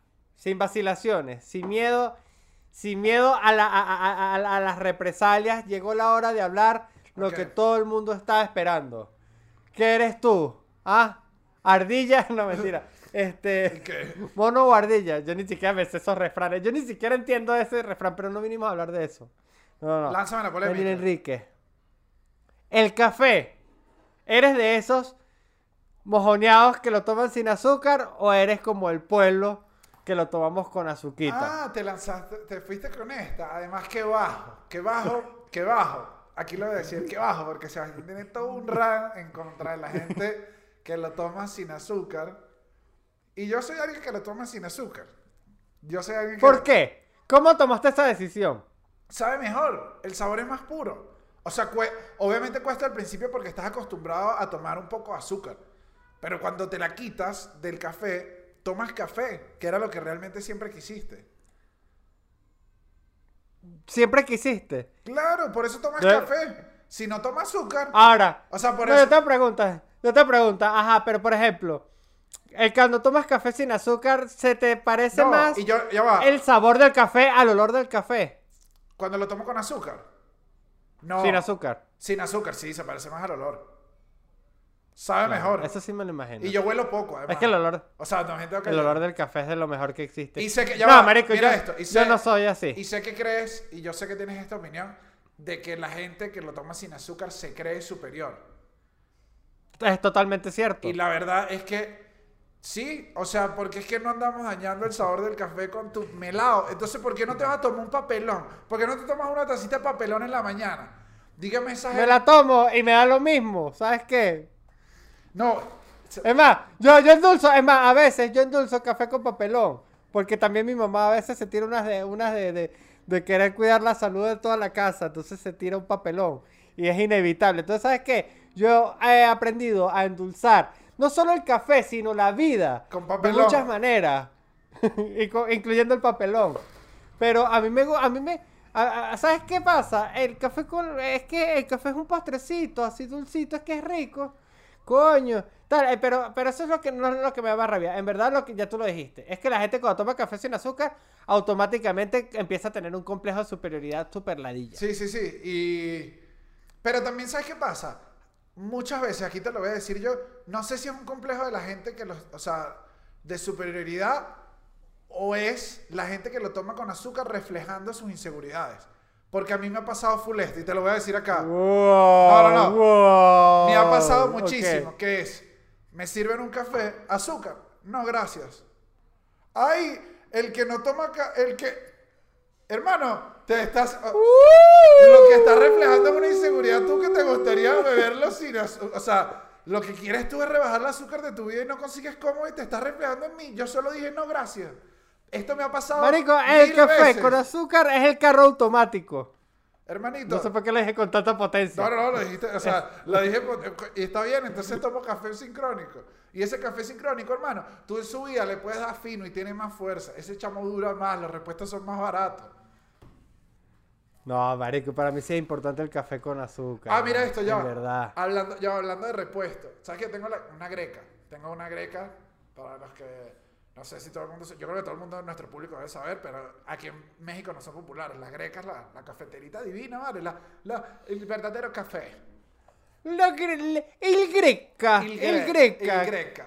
Sin vacilaciones, sin miedo, sin miedo a, la- a- a- a- a las represalias. Llegó la hora de hablar lo que todo el mundo estaba esperando. ¿Qué eres tú? ¿Ah? ¿Ardilla? (laughs) No, mentira. Este. Mono o ardilla. Yo ni siquiera me sé esos refranes. Yo ni siquiera entiendo ese refrán, pero no vinimos a hablar de eso. No, no. Lánzame la polémica. Daniel Enrique. El café ¿Eres de esos mojoneados que lo toman sin azúcar o eres como el pueblo que lo tomamos con azuquita? Ah, te lanzaste, te fuiste con esta. Además, que bajo, que bajo, que bajo. Aquí lo voy a decir, que bajo, porque se tiene todo un ran en contra de la gente que lo toma sin azúcar. Y yo soy alguien que lo toma sin azúcar. Yo soy alguien que... ¿Por qué? ¿Cómo tomaste esa decisión? Sabe mejor, el sabor es más puro. O sea, obviamente cuesta al principio porque estás acostumbrado a tomar un poco de azúcar. Pero cuando te la quitas del café, tomas café, que era lo que realmente siempre quisiste. Siempre quisiste. Claro, por eso tomas café. Si no tomas azúcar, Ahora, o sea, por no, eso... yo te pregunto, yo te pregunto, ajá, pero por ejemplo, el cuando tomas café sin azúcar, ¿se te parece No, más y yo, ya va, el sabor del café al olor del café? cuando lo tomo con azúcar. No. Sin azúcar. Sin azúcar, sí, se parece más al olor. Sabe mejor. Eso sí me lo imagino. Y yo huelo poco, además. es que el olor, O sea, también tengo que... el olor del café es de lo mejor que existe. Y sé que... Ya no, va, marico, mira yo, esto. Y yo sé- no soy así. Y sé que crees, y yo sé que tienes esta opinión, de que la gente que lo toma sin azúcar se cree superior. Es totalmente cierto. Y la verdad es que sí, o sea, porque es que no andamos dañando el sabor del café con tu melado. Entonces, ¿por qué no te vas a tomar un papelón? ¿Por qué no te tomas una tacita de papelón en la mañana? Dígame esa Me gente- la tomo y me da lo mismo, ¿sabes qué? No, Es más, yo, yo endulzo, es más, a veces yo endulzo café con papelón. Porque también mi mamá a veces se tira unas de, unas de, de, de querer cuidar la salud de toda la casa. Entonces se tira un papelón. Y es inevitable. Entonces, ¿sabes qué? Yo he aprendido a endulzar no solo el café, sino la vida. Con De papelón. muchas maneras. (laughs) Incluyendo el papelón. Pero a mí me... A mí me a- a- ¿Sabes qué pasa? El café con... Es que el café es un postrecito, así dulcito, es que es rico. Coño. Tal, eh, pero, pero eso es lo que no es lo que me va a rabia. En verdad, lo que ya tú lo dijiste. Es que la gente cuando toma café sin azúcar, automáticamente empieza a tener un complejo de superioridad super ladilla. Sí, sí, sí. Y... Pero también, ¿sabes qué pasa? Muchas veces, aquí te lo voy a decir yo, no sé si es un complejo de la gente que los, o sea, de superioridad o es la gente que lo toma con azúcar reflejando sus inseguridades. Porque a mí me ha pasado full esto y te lo voy a decir acá. Wow, No, no, no. wow. Me ha pasado muchísimo, que es, me sirven un café, azúcar, no gracias. Ay, el que no toma, el que, hermano, te estás, Uh. lo que está reflejando es una inseguridad tú que te gustaría beberlo sin azúcar, o sea, lo que quieres tú es rebajar el azúcar de tu vida y no consigues cómo y te estás reflejando en mí. Yo solo dije no gracias. Esto me ha pasado Marico, el mil café veces. con azúcar es el carro automático. Hermanito. No sé por qué lo dije con tanta potencia. No, no, no, lo dijiste, o sea, (laughs) lo dije, y está bien, entonces tomo café sincrónico. Y ese café sincrónico, hermano, tú en su vida le puedes dar fino y tiene más fuerza. Ese chamo dura más, los repuestos son más baratos. No, marico, para mí sí es importante el café con azúcar. Ah, mira esto, ya. Verdad. Hablando, ya hablando de repuesto. ¿Sabes que tengo la- una greca? Tengo una greca para los que, no sé si todo el mundo, yo creo que todo el mundo de nuestro público debe saber, pero aquí en México no son populares. Las grecas, la, la cafeterita divina, ¿vale? La, la- el verdadero café. Le- el Greca. El, gre- Greca. El greca.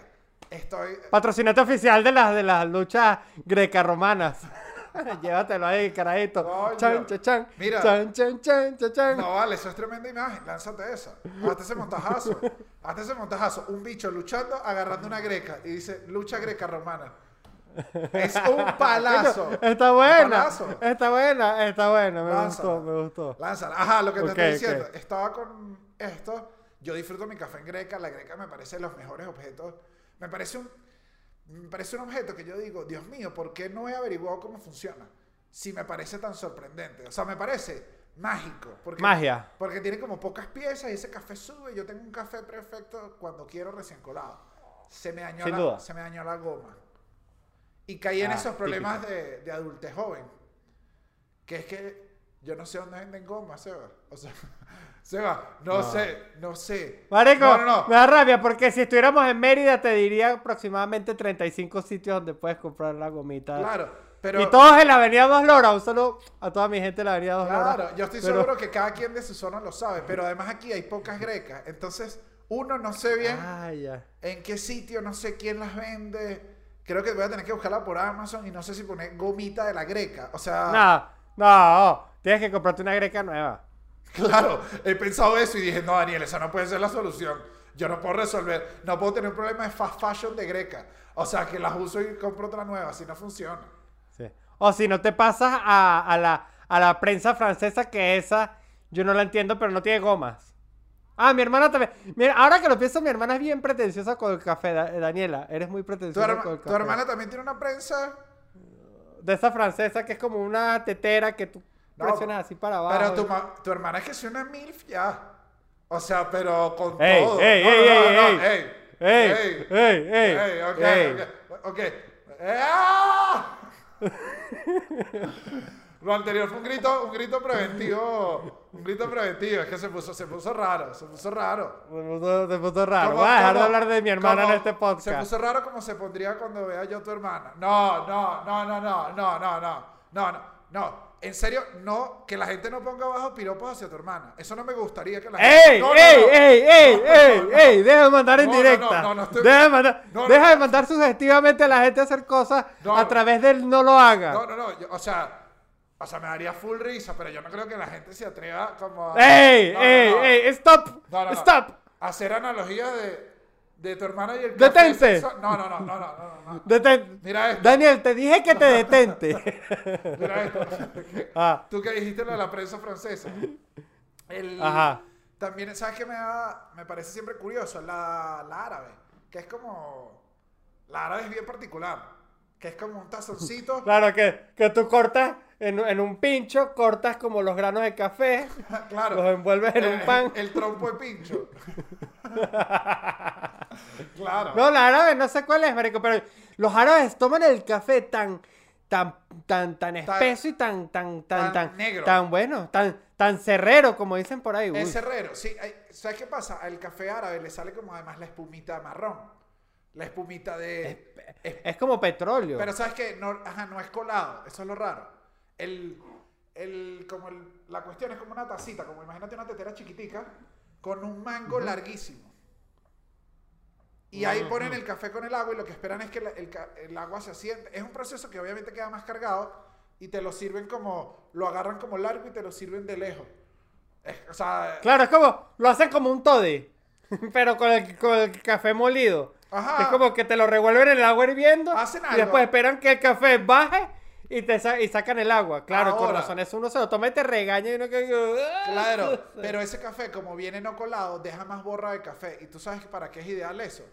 Estoy, Patrocinante oficial de las, de las luchas greca-romanas. (laughs) Llévatelo ahí, carajito. Coño. Chan, chan, chan. Mira. Chan, chan, chan, chan, chan. No, vale, eso es tremenda imagen. Lánzate esa. Hazte ese montajazo. Hazte ese montajazo. Un bicho luchando, agarrando una greca. Y dice, lucha greca romana. Es un (laughs) palazo. Está buena. palazo. Está buena, está buena. Me Lánzala. gustó, me gustó. Lánzala. Ajá, lo que te Ok, estoy diciendo. Estaba con esto. Yo disfruto mi café en greca. La greca me parece los mejores objetos. Me parece un, me parece un objeto que yo digo, Dios mío, ¿por qué no he averiguado cómo funciona? Si me parece tan sorprendente. O sea, me parece mágico. Porque, Magia. Porque tiene como pocas piezas y ese café sube. Yo tengo un café perfecto cuando quiero recién colado. Se me dañó, Sin la, duda. se me dañó la goma. Y caí en Ah, esos problemas de, de adultez joven. Que es que yo no sé dónde venden goma, Seba. O sea, (laughs) Seba, no, No. sé, no sé. Marico, No, no, no. me da rabia porque si estuviéramos en Mérida te diría aproximadamente 35 sitios donde puedes comprar la gomita. Claro, pero... y todos en la Avenida Dos Loras. Un saludo a toda mi gente de la Avenida Dos Loras. Claro, yo estoy Pero- seguro que cada quien de su zona lo sabe, pero además aquí hay pocas grecas, entonces uno no sé bien Ah, ya. en qué sitio, no sé quién las vende. Creo que voy a tener que buscarla por Amazon y no sé si poner gomita de la greca. O sea, No, no, tienes que comprarte una greca nueva. claro, he pensado eso y dije, no, Daniel, esa no puede ser la solución. Yo no puedo resolver, no puedo tener un problema de fast fashion de greca. O sea, que las uso y compro otra nueva, así no funciona. Sí. O si no te pasas a, a la, a la prensa francesa, que esa yo no la entiendo, pero no tiene gomas. Ah, mi hermana también. Mira, ahora que lo pienso, mi hermana es bien pretenciosa con el café, Da- Daniela. Eres muy ¿Tu, pretenciosa herma- con el tu café. hermana también tiene una prensa? De esa francesa que es como una tetera que tú presionas así para abajo. Pero tu, ma- tu hermana es que es una MILF ya. O sea, pero con Ey, todo. ey, No, ey, no, no, ey, no, ey. ey, ¡Ey! ¡Ey! ¡Ey! ey, ok, ey. ok, ok. Eh, ¡ah! Lo anterior fue un grito, un grito preventivo. Un grito preventivo. Es que se puso, se puso raro, se puso raro. Se puso, se puso raro. Como- Voy a dejar de como- hablar de mi hermana como- en este podcast. Se puso raro como se pondría cuando vea yo a tu hermana. No, no, no, no, no, no, no, no, no, no, no. En serio, no, que la gente no ponga abajo piropos hacia tu hermana. Eso no me gustaría que la gente. ¡Ey! No, ey, no. ey, ey, No, ey, no, no. ey! Deja de mandar en directa. no, no, no estoy- Deja, de mandar, No, no. deja de mandar sugestivamente a la gente a hacer cosas a través del no lo haga. No, no, no. yo- o sea, o sea, me daría full risa, pero yo no creo que la gente se atreva como a. ¡Ey! Ey, ey! ¡Stop! ¡Stop! Hacer analogías de, de tu hermana y el café Detente. sexual- No, no, no, no, no, no, no. Detén- Mira esto. Daniel, te dije que te detente. (laughs) Mira esto. (laughs) ah, Tú que dijiste lo de la prensa francesa. El- Ajá. También, ¿sabes qué me, da- me parece siempre curioso? La, la árabe. Que es como. La árabe es bien particular. Que es como un tazoncito. claro que, que tú cortas en, en un pincho, cortas como los granos de café, (laughs) claro. los envuelves en un El- pan. El, trompo de pincho. (laughs) claro. No, la árabe no sé cuál es, marico, pero los árabes toman el café tan, tan, tan, tan espeso y tan, tan, tan, tan tan, negro. tan bueno, tan, tan cerrero, como dicen por ahí. Uy. Es cerrero, sí. ¿Sabes qué pasa? Al café árabe le sale como además la espumita marrón. La espumita de... es- Es como petróleo. pero ¿sabes qué? No, ajá, no es colado. Eso es lo raro. El, el, como el, la cuestión es como una tacita, como imagínate una tetera chiquitica con un mango larguísimo. Y ahí ponen el café con el agua y lo que esperan es que la- el, el agua se asiente. Es un proceso que obviamente queda más cargado y te lo sirven como, lo agarran como largo y te lo sirven de lejos. Es- o sea, Claro, es como, lo hacen como un toddy, (laughs) pero con el, con el café molido. Ajá. Es como que te lo revuelven en el agua hirviendo Hacen y después esperan que el café baje y te sa- y sacan el agua. Claro, con Ahora. razón, eso uno se lo toma y te regaña y uno que... Claro, (laughs) pero ese café, como viene no colado, deja más borra de café. ¿Y tú sabes para qué es ideal eso?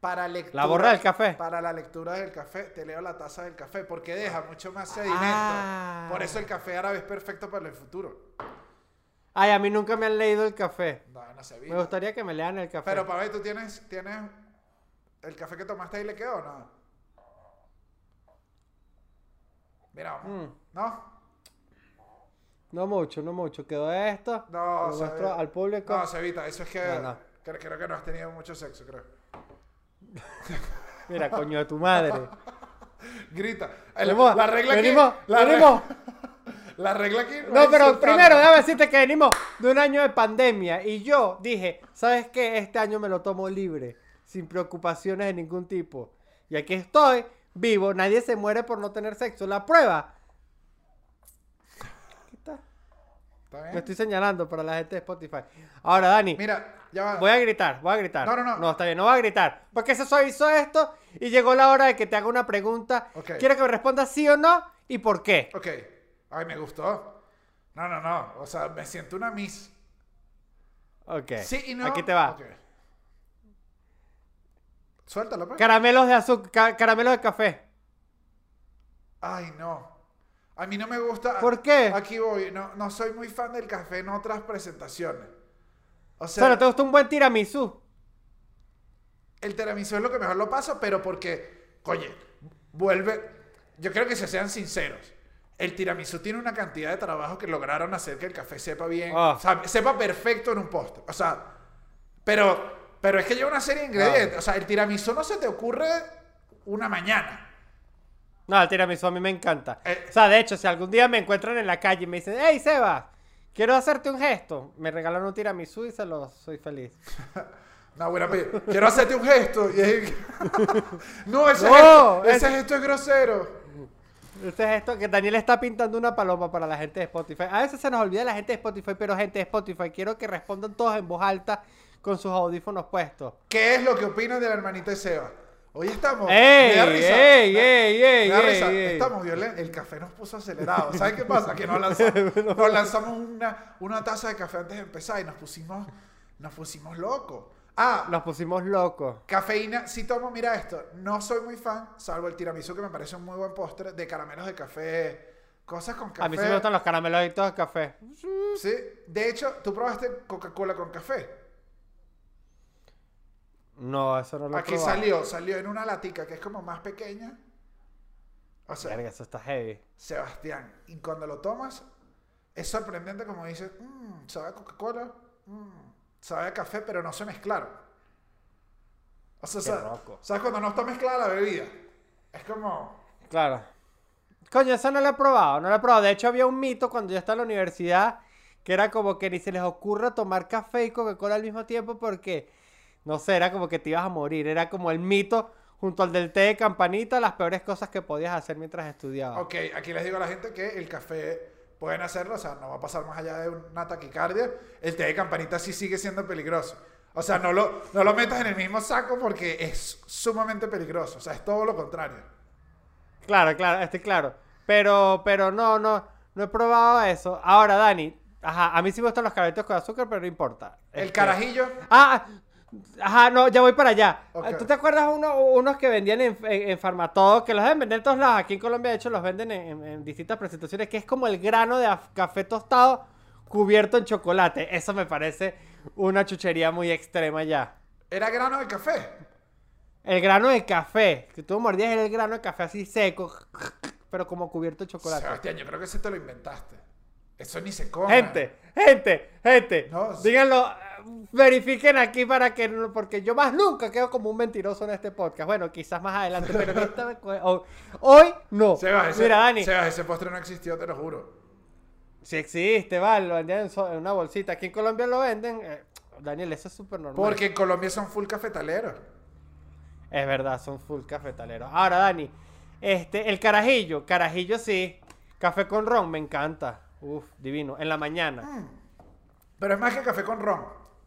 Para lectura. La borra del café. Para la lectura del café. Te leo la taza del café porque deja mucho más sedimento. Ah. Por eso el café árabe es perfecto para el futuro. Ay, a mí nunca me han leído el café. No, no se Me gustaría que me lean el café. Pero para ver, ¿tú tienes, tienes el café que tomaste ahí le quedó o no? Mira. Mm. ¿No? No mucho, no mucho. Quedó esto. No, se muestro al público. No, Cevita, eso es que, No, no. Creo que no has tenido mucho sexo, creo. Mira, coño de tu madre. (laughs) Grita. El- Venimos, la regla aquí. venimos, la, re- venimos. (laughs) la regla aquí. No, es pero primero déjame decirte que venimos de un año de pandemia y yo dije, ¿sabes qué? Este año me lo tomo libre, sin preocupaciones de ningún tipo. Y aquí estoy, vivo, nadie se muere por no tener sexo. La prueba. Aquí está. ¿Está bien? Me estoy señalando para la gente de Spotify. Ahora, Dani, Mira, ya va. voy a gritar, voy a gritar. No, no, no. No, está bien, no voy a gritar. Porque se suavizó esto y llegó la hora de que te haga una pregunta. Ok. Quiero que me respondas sí o no y por qué. Ok. Ay, me gustó. No, no, no. O sea, me siento una miss. Ok. Sí y no. Aquí te va. Ok. Suéltalo, pues. Caramelos de azúcar, caramelos de café. Ay, no. A mí no me gusta. ¿Por qué? Aquí voy. No, no soy muy fan del café en otras presentaciones. O O sea, sea, ¿no te gusta un buen tiramisú? el tiramisú es lo que mejor lo paso, pero porque, oye, vuelve. Yo creo que se sean sinceros. El tiramisú tiene una cantidad de trabajo que lograron hacer que el café sepa bien, Ah. o sea, sepa perfecto en un postre. O sea, pero, pero es que lleva una serie de ingredientes. O sea, el tiramisú no se te ocurre una mañana. No, el tiramisú a mí me encanta. Eh. o sea, de hecho, si algún día me encuentran en la calle y me dicen, hey, Sebas, quiero hacerte un gesto, me regalan un tiramisú y se lo soy feliz. (laughs) No, bueno, pero quiero hacerte un gesto. y es- (laughs) no, ese, No, gesto, es- ese gesto es grosero. Este gesto que Daniel está pintando una paloma para la gente de Spotify. A veces se nos olvida la gente de Spotify, pero gente de Spotify, quiero que respondan todos en voz alta con sus audífonos puestos. ¿Qué es lo que opinan de la hermanita de Seba? Hoy estamos. ¡Ey, me da risa, ey, me- ey, ey, me da risa, ey! Estamos violentos. El café nos puso acelerado. ¿Sabes qué pasa? Que nos lanzamos, (laughs) nos lanzamos una, una taza de café antes de empezar y nos pusimos, nos pusimos locos. Ah, Nos pusimos locos. Cafeína, si tomo, mira esto, no soy muy fan, salvo el tiramisú que me parece un muy buen postre, de caramelos de café, cosas con café. A mí sí me gustan los caramelitos de café. Sí, de hecho, tú probaste Coca-Cola con café. No, eso no lo Aquí probado. salió, salió en una latica que es como más pequeña. O sea, Verga, eso está heavy. Sebastián, y cuando lo tomas, es sorprendente como dices, "Mm, sabe a Coca-Cola, mm, sabe a café, pero no se mezclaron. O sea, Qué sa- loco. ¿sabes cuando no está mezclada la bebida? Es como... Claro. Coño, eso no lo he probado, no lo he probado. De hecho, había un mito cuando yo estaba en la universidad que era como que ni se les ocurra tomar café y Coca-Cola al mismo tiempo porque, no sé, era como que te ibas a morir. Era como el mito junto al del té de campanita, las peores cosas que podías hacer mientras estudiabas. Ok, aquí les digo a la gente que el café pueden hacerlo, o sea, no va a pasar más allá de una taquicardia. El té de campanita sí sigue siendo peligroso. O sea, no lo, no lo metas en el mismo saco porque es sumamente peligroso. O sea, es todo lo contrario. Claro, claro, estoy claro. Pero, pero no, no, no he probado eso. Ahora, Dani, ajá, a mí sí me gustan los caramelitos con azúcar, pero no importa. El Este, carajillo, Ah, ajá, no, ya voy para allá. Ok. ¿Tú te acuerdas uno- unos que vendían en, en, en Farmatodo? Que los deben vender en todos lados. Aquí en Colombia, de hecho, los venden en, distintas presentaciones. Que es como el grano de af- café tostado cubierto en chocolate. Eso me parece una chuchería muy extrema ya. era grano de café. El grano de café. Que tú mordías era el grano de café así seco. Pero como cubierto de chocolate. Sebastián, yo creo que ese te lo inventaste. Eso ni se come. Gente, gente, gente. No, díganlo, verifiquen aquí para que porque yo más nunca quedo como un mentiroso en este podcast. Bueno, quizás más adelante, pero en esta vez- hoy, hoy no. Sebas, ese, Mira, Dani, Sebas, ese postre no existió, te lo juro. si existe, vale, lo vendían en una bolsita. Aquí en Colombia lo venden. eh, Daniel, eso es súper normal. Porque en Colombia son full cafetaleros. Es verdad, son full cafetaleros. Ahora, Dani, este, el carajillo, carajillo sí. Café con ron, me encanta. Uf, divino. En la mañana. Mm. Pero es más que café con ron.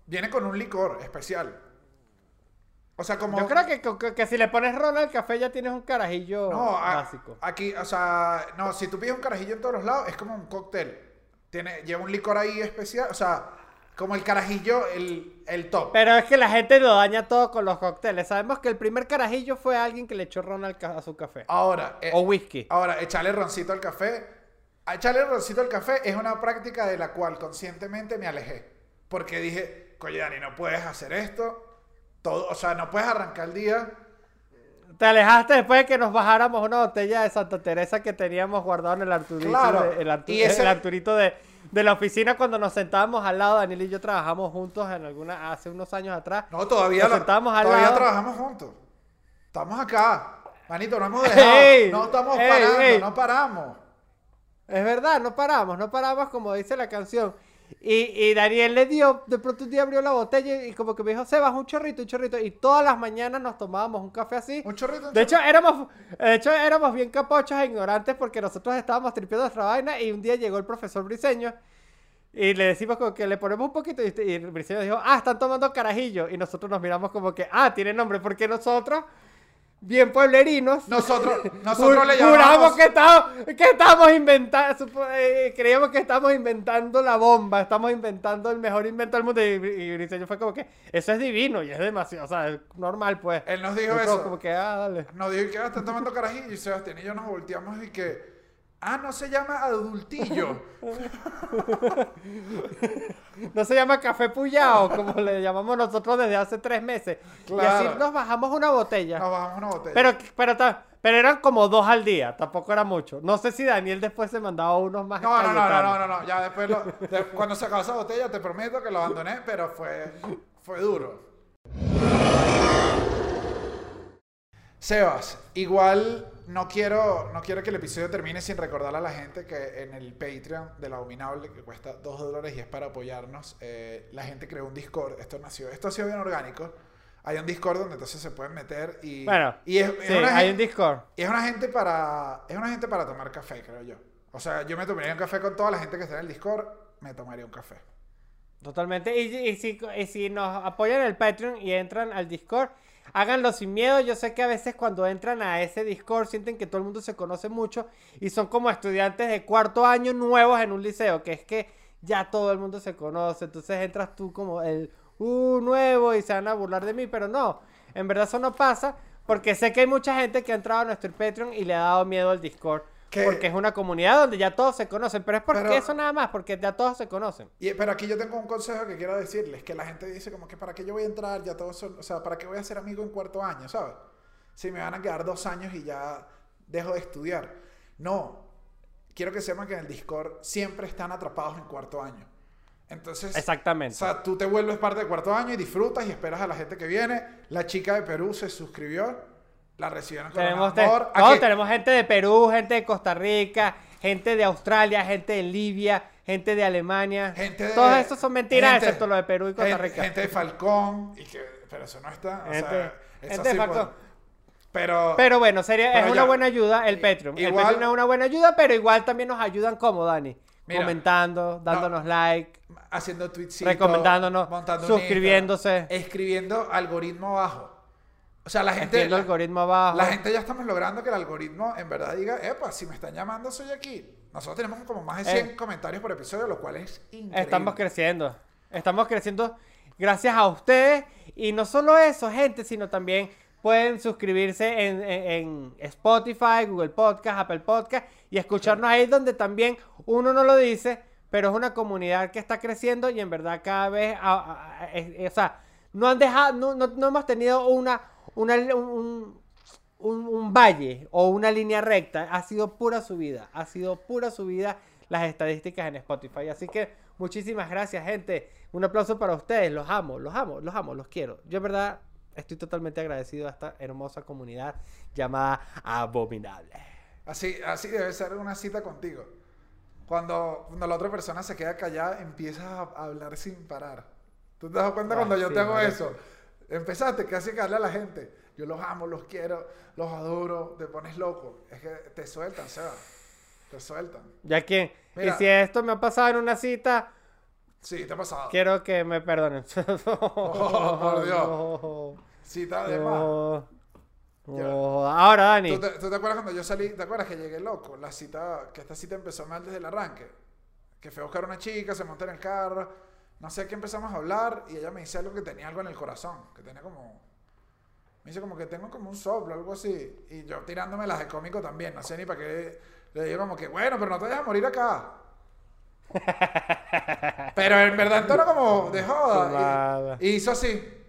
Viene con un licor especial. O sea, como... Yo creo que, que- que si le pones ron al café ya tienes un carajillo No, a- básico. aquí, o sea, no, si tú pides un carajillo en todos los lados, es como un cóctel. Tiene, lleva un licor ahí especial, o sea, como el carajillo, el, el top. Pero es que la gente lo daña todo con los cócteles. Sabemos que el primer carajillo fue alguien que le echó ron al a su café. Ahora, eh, O whisky. ahora, echarle roncito al café. Echarle roncito al café es una práctica de la cual conscientemente me alejé. Porque dije, oye, Dani, no puedes hacer esto. Todo, o sea, no puedes arrancar el día. Te alejaste después de que nos bajáramos una botella de Santa Teresa que teníamos guardado en el Arturito, Claro. de, el, Artu- Y ese- el Arturito de, de la oficina cuando nos sentábamos al lado. Daniel y yo trabajamos juntos en alguna, hace unos años atrás. No, todavía, Nos sentábamos al todavía lado. trabajamos juntos. Estamos acá. Manito, no hemos (laughs) dejado. Ey, no estamos ey, parando, ey. no paramos. Es verdad, no paramos, no paramos como dice la canción. Y, y Daniel le dio, de pronto un día abrió la botella y como que me dijo, Sebas, un chorrito, un chorrito. Y todas las mañanas nos tomábamos un café así. Un chorrito. un De hecho, éramos, de hecho, éramos bien capochos e ignorantes porque nosotros estábamos tripeando nuestra vaina y un día llegó el profesor Briseño y le decimos como que le ponemos un poquito y, y Briseño dijo, ah, están tomando carajillo. Y nosotros nos miramos como que, ah, tiene nombre, porque nosotros, bien pueblerinos, Nosotros, (laughs) nosotros le Juramos llamamos. que estamos, que estamos inventando, creíamos que estamos inventando la bomba, estamos inventando el mejor invento del mundo. Y, y Briseño fue como que, eso es divino y es demasiado, o sea, es normal pues. Él nos dijo Nosotros eso. Como que, ah, dale. Nos dijo que ah, están tomando carajillo y Sebastián y yo nos volteamos y que. Ah, no se llama adultillo. (laughs) No se llama café puyao, como le llamamos nosotros desde hace tres meses. Y Claro. así nos bajamos una botella. Nos bajamos una botella. Pero, pero, pero eran como dos al día, tampoco era mucho. No sé si Daniel después se mandaba unos más. no, no, no, no, no, no, no. Ya después, lo- de- cuando se acabó esa botella, te prometo que lo abandoné, pero fue, fue duro. Sebas, igual no quiero, no quiero que el episodio termine sin recordarle a la gente que en el Patreon de la Abominable, que cuesta 2 dólares y es para apoyarnos, eh, la gente creó un Discord. Esto nació, esto ha sido bien orgánico. Hay un Discord donde entonces se pueden meter y, Bueno, y es, es Sí, una hay un Discord. y es una gente para es una gente para tomar café, creo yo. O sea, yo me tomaría un café con toda la gente que está en el Discord, me tomaría un café. Totalmente. Y, y si, y si nos apoyan en el Patreon y entran al Discord, háganlo sin miedo. Yo sé que a veces cuando entran a ese Discord sienten que todo el mundo se conoce mucho y son como estudiantes de cuarto año nuevos en un liceo, que es que ya todo el mundo se conoce. Entonces entras tú como el uh, nuevo y se van a burlar de mí, pero no, en verdad eso no pasa porque sé que hay mucha gente que ha entrado a nuestro Patreon y le ha dado miedo al Discord. Que- Porque es una comunidad donde ya todos se conocen, pero es porque Pero- eso nada más, porque ya todos se conocen. Y, pero aquí yo tengo un consejo que quiero decirles, que la gente dice como que para qué yo voy a entrar, ya todos son, o sea, para qué voy a ser amigo en cuarto año, ¿sabes? Si me van a quedar dos años y ya dejo de estudiar. No, quiero que sepan que en el Discord siempre están atrapados en cuarto año. Entonces, Exactamente. o sea, tú te vuelves parte del cuarto año y disfrutas y esperas a la gente que viene. La chica de Perú se suscribió, la recibieron con Tenemos, te- no, tenemos gente de Perú, gente de Costa Rica, gente de Australia, gente de Libia, gente de Alemania. Gente de- Todos estos son mentiras, gente- excepto lo de Perú y Costa Rica. gente de Falcón, y que, pero eso no está. O Gente- sea, eso gente de sí, Falcón. pero, Pero bueno, sería, Pero es una buena ayuda el Patreon. el igual- Patreon es una buena ayuda, pero igual también nos ayudan como, Dani. Mira, comentando, dándonos like. haciendo tweets, Recomendándonos, suscribiéndose. Escribiendo algoritmo abajo. O sea, la gente, la, algoritmo abajo. la gente ya estamos logrando que el algoritmo en verdad diga, epa, si me están llamando soy aquí. Nosotros tenemos como más de 100 Eh. comentarios por episodio, lo cual es increíble. Estamos creciendo. Estamos creciendo gracias a ustedes. Y no solo eso, gente, sino también pueden suscribirse en, en- en Spotify, Google Podcast, Apple Podcast y escucharnos ahí donde también uno no lo dice, pero es una comunidad que está creciendo y en verdad cada vez, a- a- a- es- es- o sea, no han dejado, no, no- no hemos tenido una, una un, un- un valle o una línea recta, ha sido pura subida, ha sido pura subida las estadísticas en Spotify. Así que muchísimas gracias, gente. Un aplauso para ustedes, los amo, los amo, los amo, los quiero. Yo en verdad estoy totalmente agradecido a esta hermosa comunidad llamada Abominable. Así, así debe ser una cita contigo. Cuando, cuando la otra persona se queda callada, empiezas a hablar sin parar. ¿Tú te das cuenta Ah, cuando yo sí, te hago marico. eso? Empezaste casi a caerle a la gente. Yo los amo, los quiero, los adoro, te pones loco. Es que te sueltan, Seba. Te sueltan. Ya que, y Mira. si esto me ha pasado en una cita, Sí, te ha pasado. quiero que me perdonen. (laughs) (laughs) Oh, por Dios. Cita de más. Ahora, Dani. ¿Tú te, tú te acuerdas cuando yo salí? ¿Te acuerdas que llegué loco? La cita, que esta cita empezó mal desde el arranque. Que fue a buscar a una chica, se montó en el carro. No sé qué empezamos a hablar y ella me dice algo que tenía algo en el corazón. Que tenía como. Me dice como que tengo como un soplo, algo así. Y yo tirándome las de cómico también. No sé ni para qué. Le digo como que, bueno, pero no te dejas morir acá. (laughs) pero en verdad en tono como de joda. Y, y hizo así.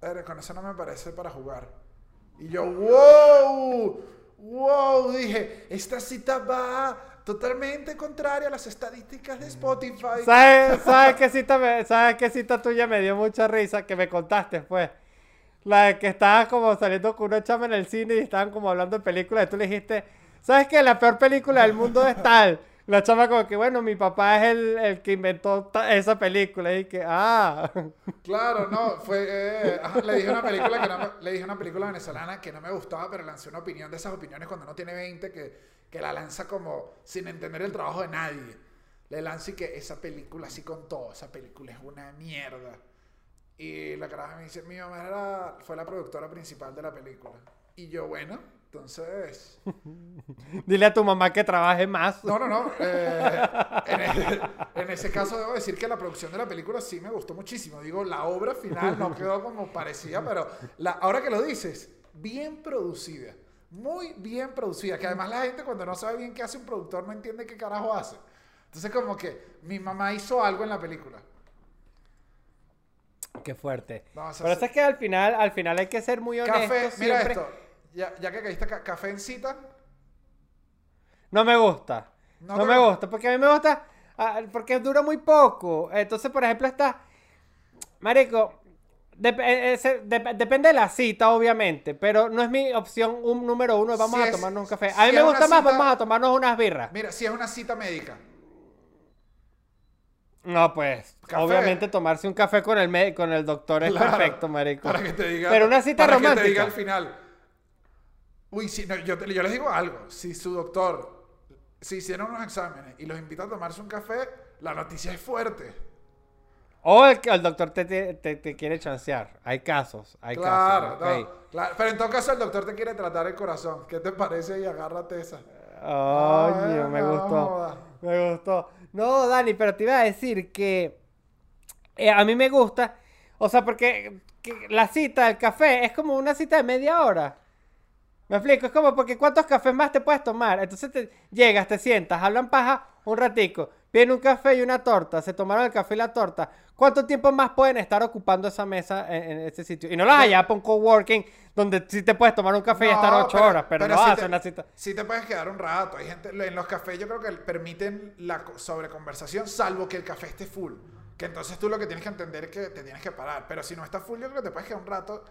Pero con eso no me parece para jugar. Y yo, wow, wow, dije, esta cita va totalmente contraria a las estadísticas de Spotify. ¿Sabes, (laughs) sabes qué cita me- sabes qué cita tuya me dio mucha risa? Que me contaste, pues. La de que estabas como saliendo con una chama en el cine y estaban como hablando de películas y tú le dijiste, ¿sabes qué? La peor película del mundo es tal. La chama como que, bueno, mi papá es el, el que inventó esa película. Y que, ah. Claro, no, fue, eh, le dije una película que no le dije una película venezolana que no me gustaba, pero lancé una opinión de esas opiniones cuando uno tiene 20 que, que la lanza como sin entender el trabajo de nadie. Le lanzo y que esa película así con todo, esa película es una mierda. Y la caraja me dice, mi mamá era, fue la productora principal de la película. Y yo, bueno, entonces... (laughs) Dile a tu mamá que trabaje más. No, no, no. eh, en, e- en ese caso debo decir que la producción de la película sí me gustó muchísimo. Digo, la obra final no quedó como parecía, pero la, ahora que lo dices, bien producida. Muy bien producida. Que además la gente cuando no sabe bien qué hace un productor no entiende qué carajo hace. Entonces como que mi mamá hizo algo en la película. Qué fuerte. No, o sea, Pero eso es que al final, al final hay que ser muy honesto. Café, mira esto. Ya, ya que caíste ca- café en cita, No me gusta. No me gusta. gusta. Porque a mí me gusta. ah, Porque dura muy poco. Entonces, por ejemplo, está. Marico. Dep- eh, ese- dep- depende de la cita, obviamente. Pero no es mi opción un número uno. Vamos Si a tomarnos un café. A mí me gusta más. Vamos a tomarnos unas birras. mira, si es una cita médica. No, pues. Café. Obviamente, tomarse un café con el, con el doctor es Claro, perfecto, marico. Para que te diga. Pero una cita para romántica. que te diga al final. Uy, si, no, yo, te- yo les digo algo. Si su doctor, si hicieron unos exámenes y los invita a tomarse un café, la noticia es fuerte. O el, el doctor te, te, te- quiere chancear. Hay casos, hay Claro, casos. no, claro. Pero en todo caso el doctor te quiere tratar el corazón. ¿Qué te parece? Y agárrate esa. Ay, me no gustó. Me gustó. No, Dani, pero te iba a decir que eh, a mí me gusta, o sea, porque que la cita del café es como una cita de media hora. Me explico, es como porque ¿cuántos cafés más te puedes tomar? Entonces te llegas, te sientas, hablan paja un ratico, piden un café y una torta, se tomaron el café y la torta. ¿Cuánto tiempo más pueden estar ocupando esa mesa en, en ese sitio? Y no las allá para un coworking donde sí te puedes tomar un café y estar ocho horas, pero, no sí hacen te- la cita. Sí te puedes quedar un rato. Hay gente, en los cafés yo creo que permiten la co- sobreconversación, salvo que el café esté full. Que entonces tú lo que tienes que entender es que te tienes que parar. Pero si no está full, yo creo que te puedes quedar un rato.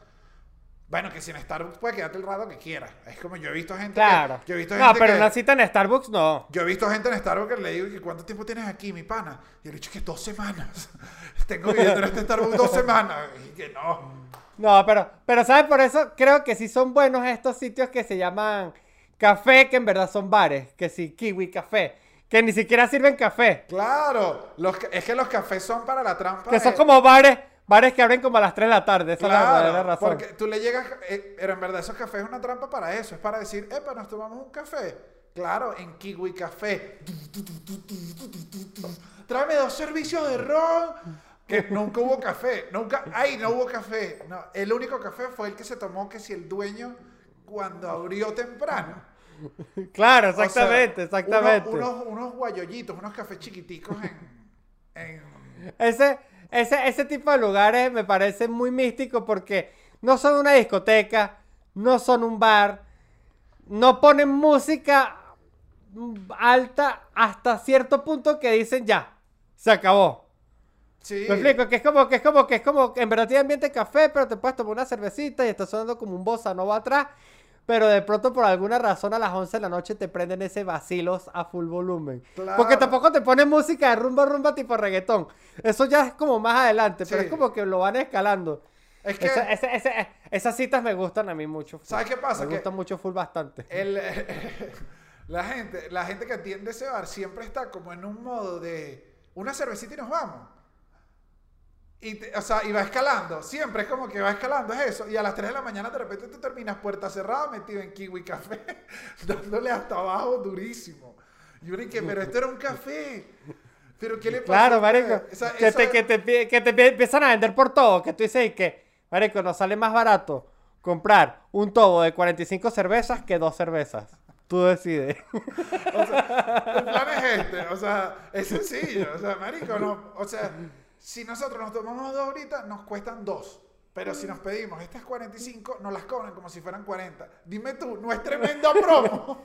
Bueno, que sin Starbucks puedes quedarte el rato que quieras. Es como yo he visto gente. que- Claro. yo he visto No, gente pero que- una cita en Starbucks no. Yo he visto gente en Starbucks que le digo que cuánto tiempo tienes aquí, mi pana. Y le he dicho que dos semanas. (laughs) Tengo viviendo en este Starbucks dos (laughs) semanas. Y que no. No, pero, pero ¿sabes? Por eso creo que sí son buenos estos sitios que se llaman café, que en verdad son bares. Que sí, Kiwi Café. Que ni siquiera sirven café. Claro. Los, es que los cafés son para la trampa. Que son como bares, bares que abren como a las 3 de la tarde. Esa es la Claro, razón. porque tú le llegas, eh, pero en verdad esos cafés es una trampa para eso, es para decir, epa, nos tomamos un café. Claro, en Kiwi Café. Tráeme dos servicios de ron. Que nunca hubo café, nunca, ay, no hubo café. No, el único café fue el que se tomó que si el dueño cuando abrió temprano. Claro, O sea, exactamente, exactamente. Unos, unos, unos guayoyitos, unos cafés chiquiticos en, en Ese, ese, ese tipo de lugares me parece muy místico porque no son una discoteca, no son un bar, no ponen música alta hasta cierto punto que dicen ya, se acabó. Sí. Me explico, que es como, que es como, que es como, que en verdad tiene ambiente café, pero te puedes tomar una cervecita y está sonando como un bossa nova atrás. Pero de pronto, por alguna razón, a las 11 de la noche te prenden ese vacilos a full volumen. Claro. Porque tampoco te ponen música de rumba, rumba tipo reggaetón. Eso ya es como más adelante, pero es como que lo van escalando. Es que, esas citas me gustan a mí mucho. full. ¿sabes qué pasa? Me Que gusta mucho full bastante. el, (laughs) la, gente, la gente que atiende ese bar siempre está como en un modo de una cervecita y nos vamos. Y, te- o sea, y va escalando, siempre es como que va escalando, es eso. Y a las 3 de la mañana de repente tú terminas puerta cerrada metido en Kiwi Café, (laughs) dándole hasta abajo durísimo. Y uno que, pero esto era un café. Pero ¿qué le pasa? Claro, marico. O sea, que, eso te, que, te, que te pie- empiezan a vender por todo. Que tú dices que, marico, nos sale más barato comprar un tobo de 45 cervezas que dos cervezas. Tú decides. (laughs) O sea, el plan es este, o sea, es sencillo, o sea, marico, no, o sea, si nosotros nos tomamos dos ahorita, nos cuestan dos. Pero si nos pedimos estas 45, nos las cobran como si fueran 40. Dime tú, no es tremenda promo.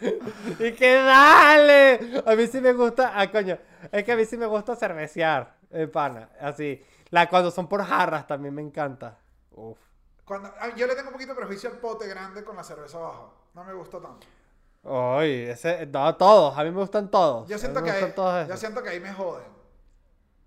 (laughs) y que dale. A mí sí me gusta. Ah, coño. Es que a mí sí me gusta cervecear, eh, pana. Así. La, cuando son por jarras también me encanta. Uf. Cuando, ah, yo le tengo un poquito de prejuicio al pote grande con la cerveza abajo. No me gusta tanto. Ay, ese, no, todos. A mí me gustan todos. Yo siento, que ahí, yo siento que ahí me joden.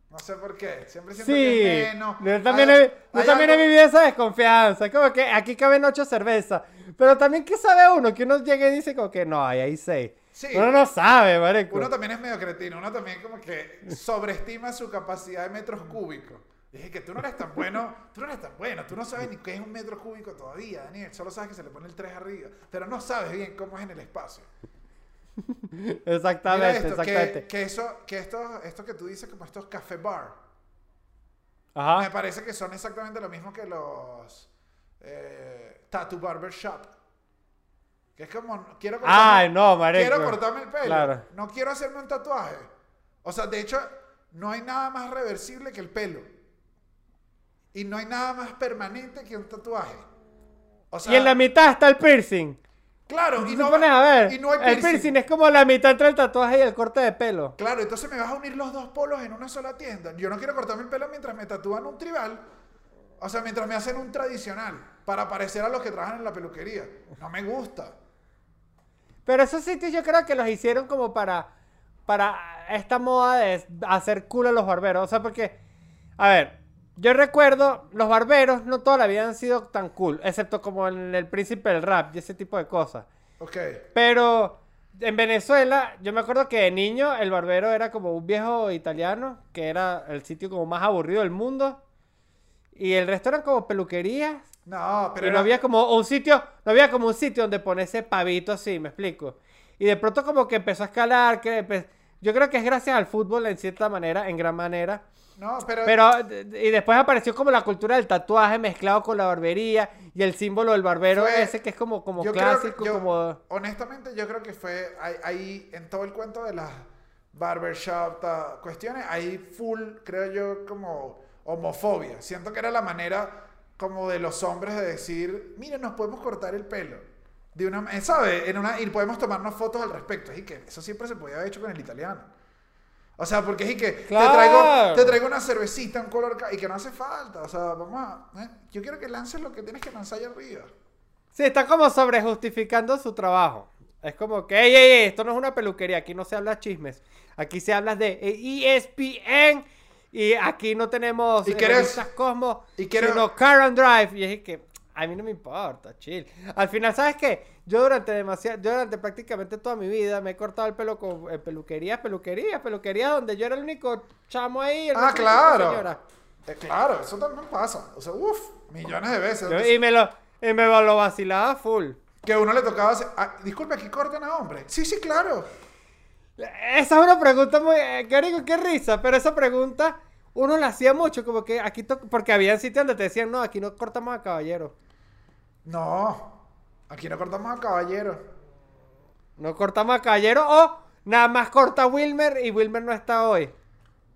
No sé por qué. Siempre siento Sí, que es menos. yo también, Hay- he, yo vivido esa desconfianza. Es como que aquí caben ocho cervezas. Pero también, ¿qué sabe uno? Que uno llegue y dice como que no, ahí hay seis. Sí. Uno no sabe, marico. Uno también es medio cretino, uno también como que sobreestima su capacidad de metros cúbicos. Dije que tú no eres tan bueno, tú no eres tan bueno, tú no sabes ni qué es un metro cúbico todavía, Daniel, solo sabes que se le pone el 3 arriba, pero no sabes bien cómo es en el espacio. (laughs) Exactamente, esto, exactamente. que, que eso, que esto, esto que tú dices como estos café bar, me Ajá. parece que son exactamente lo mismo que los eh, tattoo barber shop. Que es como, quiero cortarme, Ay, no, marico. quiero cortarme el pelo, Claro. no quiero hacerme un tatuaje. O sea, de hecho, no hay nada más reversible que el pelo. Y no hay nada más permanente que un tatuaje. O sea, y en la mitad está el piercing. Claro, Y no, pones a ver. y no hay el piercing. piercing es como la mitad entre el tatuaje y el corte de pelo. Claro, entonces me vas a unir los dos polos en una sola tienda. Yo no quiero cortarme el pelo mientras me tatúan un tribal. O sea, mientras me hacen un tradicional. Para parecer a los que trabajan en la peluquería. No me gusta. Pero esos sitios yo creo que los hicieron como para, para esta moda de hacer cool a los barberos. O sea, porque, a ver, yo recuerdo, los barberos no toda la vida han sido tan cool, excepto como en el príncipe del rap y ese tipo de cosas. Ok. Pero en Venezuela, yo me acuerdo que de niño el barbero era como un viejo italiano, que era el sitio como más aburrido del mundo. Y el resto eran como peluquerías. No, pero y no era- había como un sitio, no había como un sitio donde ponerse pavito así, me explico. Y de pronto como que empezó a escalar, que empe- yo creo que es gracias al fútbol en cierta manera, en gran manera. No, pero, y después apareció como la cultura del tatuaje mezclado con la barbería y el símbolo del barbero Fue- ese que es como, como clásico, yo- como... honestamente yo creo que fue ahí, en todo el cuento de las barbershop ta- cuestiones, ahí full, creo yo, como homofobia. Siento que era la manera como de los hombres de decir, miren, nos podemos cortar el pelo. De una, ¿sabe? En una, y podemos tomarnos fotos al respecto. Y que eso siempre se podía haber hecho con el italiano. O sea, porque es y que Claro. te, traigo, te traigo una cervecita, un color, y que no hace falta. O sea, vamos a... ¿eh? Yo quiero que lances lo que tienes que lanzar allá arriba. Sí, está como sobrejustificando su trabajo. Es como que, ey, ey, ey, esto no es una peluquería, aquí no se habla chismes. Aquí se habla de eh, ESPN y aquí no tenemos ¿Y quieres- revistas Cosmo, y quieres- sino Car and Drive. Y es que a mí no me importa, chill. Al final, ¿sabes qué? Yo durante demasiado, yo durante prácticamente toda mi vida me he cortado el pelo con en peluquerías, peluquerías, peluquerías donde yo era el único chamo ahí. el Ah, claro. señora. Eh, claro, eso también pasa. O sea, uff, millones de veces. Yo- y me lo, y me lo vacilaba full. Que uno le tocaba hacer, ah, disculpe, aquí cortan a hombre. Sí, sí, claro. Esa es una pregunta muy... eh, qué rico, qué risa, pero esa pregunta uno la hacía mucho, como que aquí... Porque había sitios donde te decían, no, aquí no cortamos a caballero. No, aquí no cortamos a caballero. No cortamos a caballero o nada más corta Wilmer y Wilmer no está hoy.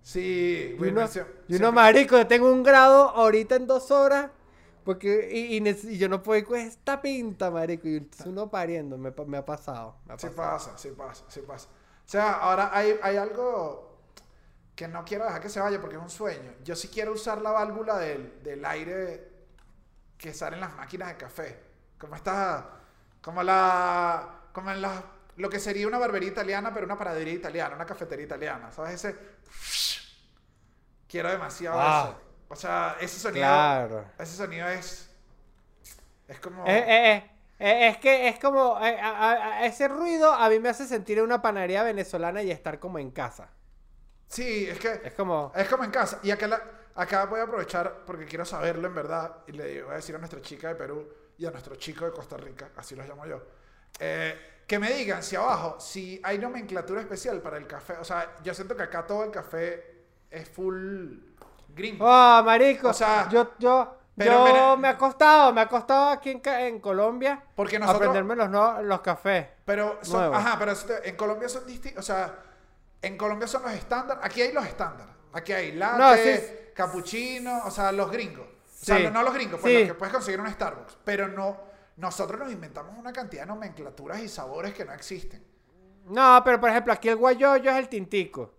Sí, Y uno, Wilmer y uno, marico, yo tengo un grado ahorita en dos horas. Porque, y, y nec- y yo no puedo ir con esta pinta, marico. Y uno pariendo, me, ha pasado. me ha Sí pasado. pasa, sí pasa, sí pasa. O sea, ahora hay, hay algo que no quiero dejar que se vaya porque es un sueño. Yo sí quiero usar la válvula del, del aire que sale en las máquinas de café. Como esta, como la, como en la, lo que sería una barbería italiana, pero una panadería italiana, una cafetería italiana. ¿Sabes? Ese, quiero demasiado Ah. eso. O sea, ese sonido, Claro. ese sonido es, es como... Eh, eh, eh, eh, es que es como. eh, a- a- ese ruido a mí me hace sentir en una panadería venezolana y estar como en casa. Sí, es que... Es como. Es como en casa. Y acá, la- acá voy a aprovechar porque quiero saberlo en verdad. Y le voy a decir a nuestra chica de Perú y a nuestro chico de Costa Rica, así los llamo yo, eh, que me digan si abajo, si hay nomenclatura especial para el café. O sea, yo siento que acá todo el café es full gringo. Oh, marico. O sea, yo, yo, pero yo me ha costado, me ha costado aquí en, en Colombia porque nosotros... aprenderme los, no- los cafés. Pero son, ajá, pero en Colombia son distintos, o sea, en Colombia son los estándar, aquí hay los estándar, aquí hay latte, No, sí. cappuccino, o sea, los gringos. O sea, no, los gringos, pues Sí. los que puedes conseguir en un Starbucks, pero no, nosotros nos inventamos una cantidad de nomenclaturas y sabores que no existen. No, pero por ejemplo, aquí el guayoyo es el tintico.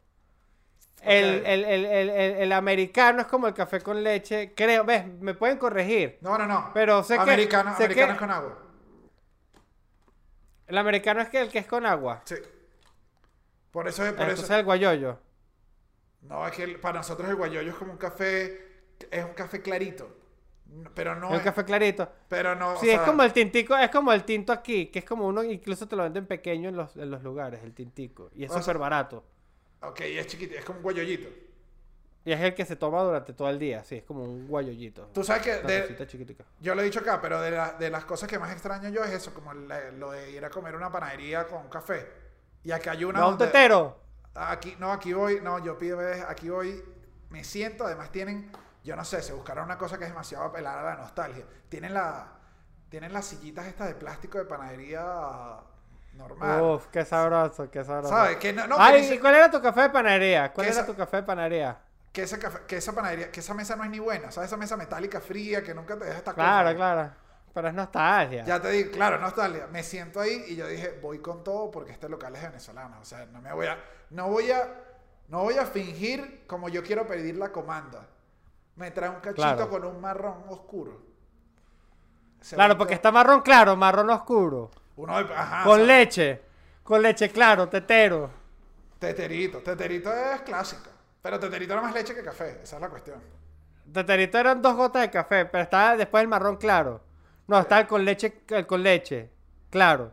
El, el, el, el, americano es como el café con leche. Creo, ves, me pueden corregir. No, no, no. Pero sé que- americano, sé americano que- es con agua. El americano es que el que es con agua. Sí. Por eso es, por Entonces eso. el guayoyo. No, es que para nosotros el guayoyo es como un café, es un café clarito. Pero no el es, café clarito. pero no, o Sí, es como el tintico, es como el tinto aquí, que es como uno, incluso te lo venden pequeño en los, en los lugares, el tintico. Y es sea- súper barato. Ok, es chiquito, es como un guayoyito. Y es el que se toma durante todo el día, sí, es como un guayollito. Tú sabes que de-. Yo lo he dicho acá, pero de, la- de las cosas que más extraño yo es eso, como la- lo de ir a comer una panadería con café. Y acá hay una ¿No un tetero? Aquí, no, aquí voy, no, yo pido, aquí voy, me siento, además tienen, yo no sé, se buscaron una cosa que es demasiado apelada a la nostalgia. Tienen la, tienen las sillitas estas de plástico de panadería normal. Uf, qué sabroso, qué sabroso. ¿Sabes? Que no, no, que Ay, dice- ¿y cuál era tu café de panadería? ¿Cuál era esa- tu café de panadería? que esa, café- que esa panadería, que esa mesa no es ni buena, ¿sabes? Esa mesa metálica fría que nunca te deja estar Claro, cómodo. claro. Pero es nostalgia. Ya te digo, claro, nostalgia. Me siento ahí y yo dije, voy con todo porque este local es venezolano. O sea, no me voy a, no voy a, no voy a fingir como yo quiero pedir la comanda. Me trae un cachito Claro. con un marrón oscuro. Se Claro, porque está marrón claro, marrón oscuro. Uno, ajá, Con leche. Con leche claro, tetero. Teterito. Teterito es clásica. Pero teterito era más leche que café. Esa es la cuestión. Teterito eran dos gotas de café, pero estaba después el marrón claro. No, estaba el con leche, el con leche. Claro.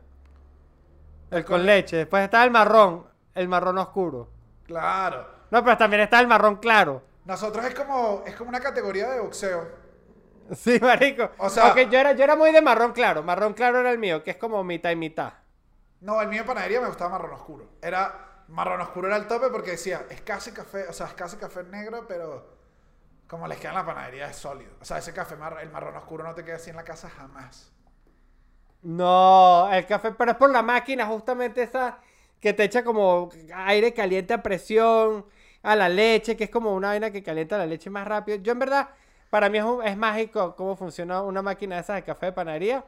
El con leche. Después está el marrón. El marrón oscuro. Claro. No, pero también está el marrón claro. Nosotros es como, es como una categoría de boxeo. Sí, marico. O sea- Ok, yo era, yo era muy de marrón claro. Marrón claro era el mío, que es como mitad y mitad. No, el mío de panadería me gustaba marrón oscuro. Era, marrón oscuro era el tope porque decía, es casi café, o sea, es casi café negro, pero como les queda en la panadería es sólido. O sea, ese café, mar- el marrón oscuro no te queda así en la casa jamás. No, el café, pero es por la máquina, justamente esa que te echa como aire caliente a presión a la leche, que es como una vaina que calienta la leche más rápido. Yo en verdad, para mí es, un- es mágico cómo funciona una máquina de esas de café de panadería,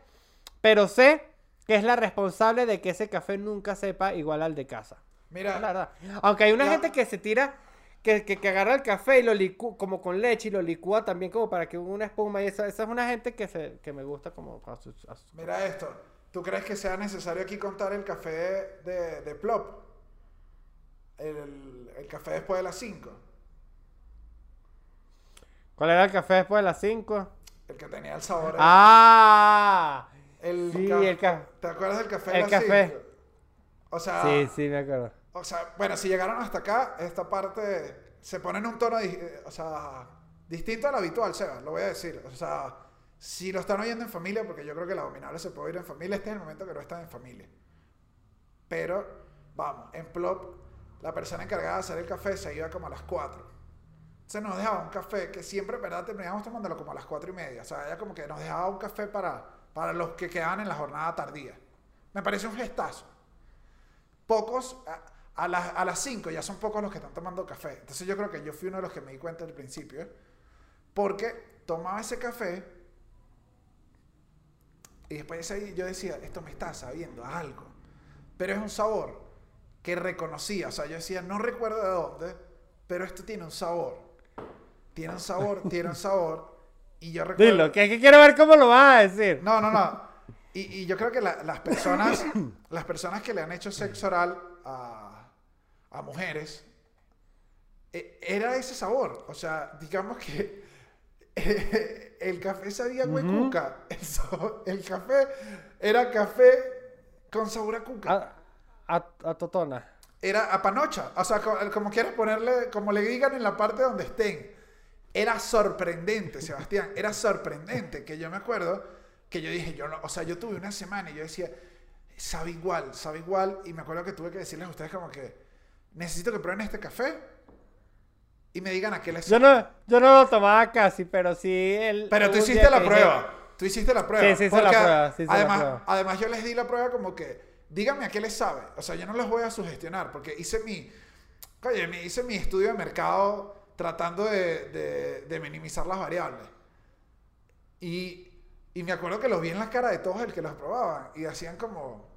pero sé que es la responsable de que ese café nunca sepa igual al de casa. Mira, la verdad. Aunque hay una gente que se tira, que, que, que agarra el café y lo licúa como con leche y lo licúa también como para que una espuma y esa, esa es una gente que, se, que me gusta como a su- a su- mira esto. ¿Tú crees que sea necesario aquí contar el café de, de Plop? El, el café después de las 5. ¿Cuál era el café después de las 5? El que tenía el sabor. ¡Ah! el sí, el ca- ¿Te acuerdas del café de el las café. 5? O sea, Sí, sí, me acuerdo. O sea, bueno, si llegaron hasta acá, esta parte se pone en un tono eh, o sea, distinto al habitual, Seba, lo voy a decir. O sea, si lo están oyendo en familia, porque yo creo que la abominable se puede oír en familia, este es el momento que no están en familia. Pero, vamos, en Plop, la persona encargada de hacer el café se iba como a las 4. Se nos dejaba un café que siempre, ¿verdad? Terminábamos tomándolo como a las 4 y media. O sea, ella como que nos dejaba un café para, para los que quedaban en la jornada tardía. Me parece un gestazo pocos, a, las, a las 5 ya son pocos los que están tomando café. Entonces yo creo que yo fui uno de los que me di cuenta al principio, porque tomaba ese café y después ahí yo decía, esto me está sabiendo a algo, pero es un sabor que reconocía, o sea, yo decía, no recuerdo de dónde, pero esto tiene un sabor, tiene un sabor, (laughs) tiene un sabor, y yo recuerdo... Dilo, que, que quiero ver cómo lo vas a decir. No, no, no. (laughs) Y, y yo creo que la- las personas, (coughs) las personas que le han hecho sexo oral a, a mujeres, eh, era ese sabor. O sea, digamos que eh, (laughs) el café sabía a huecuca. El, sabor- el café era café con sabor a cuca. A, a, a Totona. Era a panocha. O sea, co- como quieras ponerle, como le digan en la parte donde estén. Era sorprendente, Sebastián. Era sorprendente. Que yo me acuerdo que yo dije, yo no, o sea, yo tuve una semana y yo decía, sabe igual, sabe igual. Y me acuerdo que tuve que decirles a ustedes como que, necesito que prueben este café y me digan a qué les Yo no, yo no lo tomaba casi, pero sí el. Pero tú hiciste la que dije- prueba. Tú hiciste la prueba. Sí, sí hice la prueba, sí hice la además, prueba. además yo les di la prueba como que, díganme a qué les sabe. O sea, yo no les voy a sugestionar porque hice mi, oye, hice mi estudio de mercado tratando de, de- de minimizar las variables. Y, y me acuerdo que los vi en la cara de todos el que los probaban y hacían como...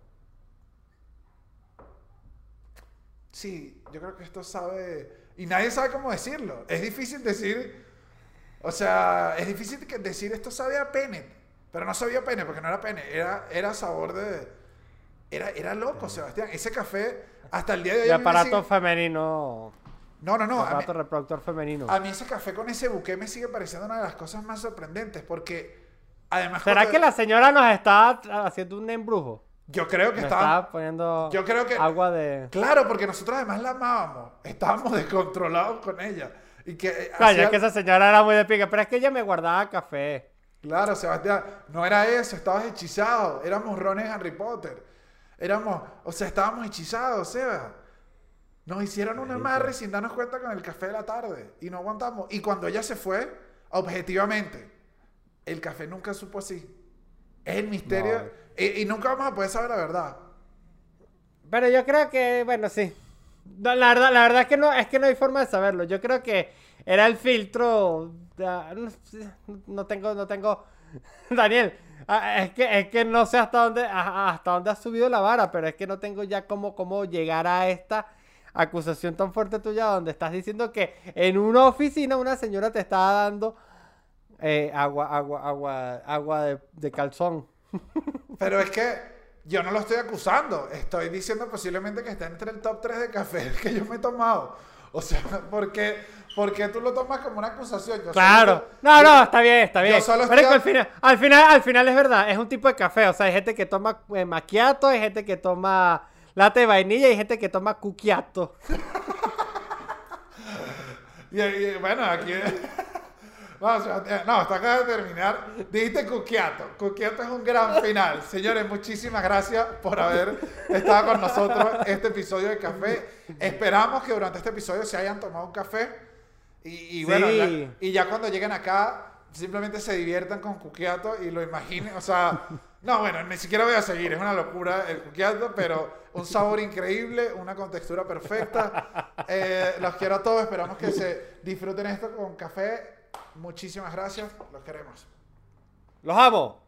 Sí, yo creo que esto sabe... Y nadie sabe cómo decirlo. Es difícil decir... O sea, es difícil que- decir esto sabe a pene. Pero no sabía a pene porque no era pene. Era, era sabor de... Era, era loco, Sebastián. Ese café, hasta el día de hoy... De aparato sigue- femenino. No, no, no. a mí- aparato reproductor femenino. a mí ese café con ese buque me sigue pareciendo una de las cosas más sorprendentes porque además ¿Será cuando- que la señora nos está haciendo un embrujo? Yo creo que estaba estaba poniendo yo creo que agua de. claro porque nosotros además la amábamos. Estábamos (laughs) descontrolados con ella. Y que eh, Claro, hacía- es que esa señora era muy de pica, pero es que ella me guardaba café. claro Sebastián no era eso estabas hechizado. Éramos rones Harry Potter. Éramos o sea estábamos hechizados Seba. Nos hicieron un amarre sin darnos cuenta con el café de la tarde y no aguantamos. Y cuando ella se fue objetivamente el café nunca supo así es el misterio No. y, y nunca vamos a poder saber la verdad Pero yo creo que, bueno, sí. No, la verdad, la verdad es que no, es que no hay forma de saberlo. Yo creo que era el filtro. no, tengo, no tengo. (laughs) Daniel, ah, es que, es que no sé hasta dónde, hasta dónde ha subido la vara, pero es que no tengo ya cómo, cómo llegar a esta acusación tan fuerte tuya donde estás diciendo que en una oficina una señora te está dando eh, agua, agua, agua, agua de, de calzón. (laughs) Pero es que yo no lo estoy acusando. Estoy diciendo posiblemente que está entre el top 3 de café (laughs) que yo me he tomado. O sea, (laughs) ¿por qué, por qué tú lo tomas como una acusación? Yo Claro. solo- No, yo- no, está bien, está yo bien. solo Pero es que estoy- al final, al final, al final es verdad, es un tipo de café. O sea, hay gente que toma eh, macchiato, hay gente que toma latte de vainilla y hay gente que toma cuquiato. Y, y, bueno, aquí. No, hasta acá de terminar. Dijiste Cuquiato. Cuquiato es un gran final. Señores, muchísimas gracias por haber estado con nosotros este episodio de café. Esperamos que durante este episodio se hayan tomado un café. Y, y bueno, Sí. la- y ya cuando lleguen acá, simplemente se diviertan con Cuquiato y lo imaginen. O sea, no, bueno, ni siquiera voy a seguir. Es una locura el Cuquiato, pero un sabor increíble, una contextura perfecta. Eh, los quiero a todos. Esperamos que se disfruten esto con café. Muchísimas gracias. Los queremos. Los amo.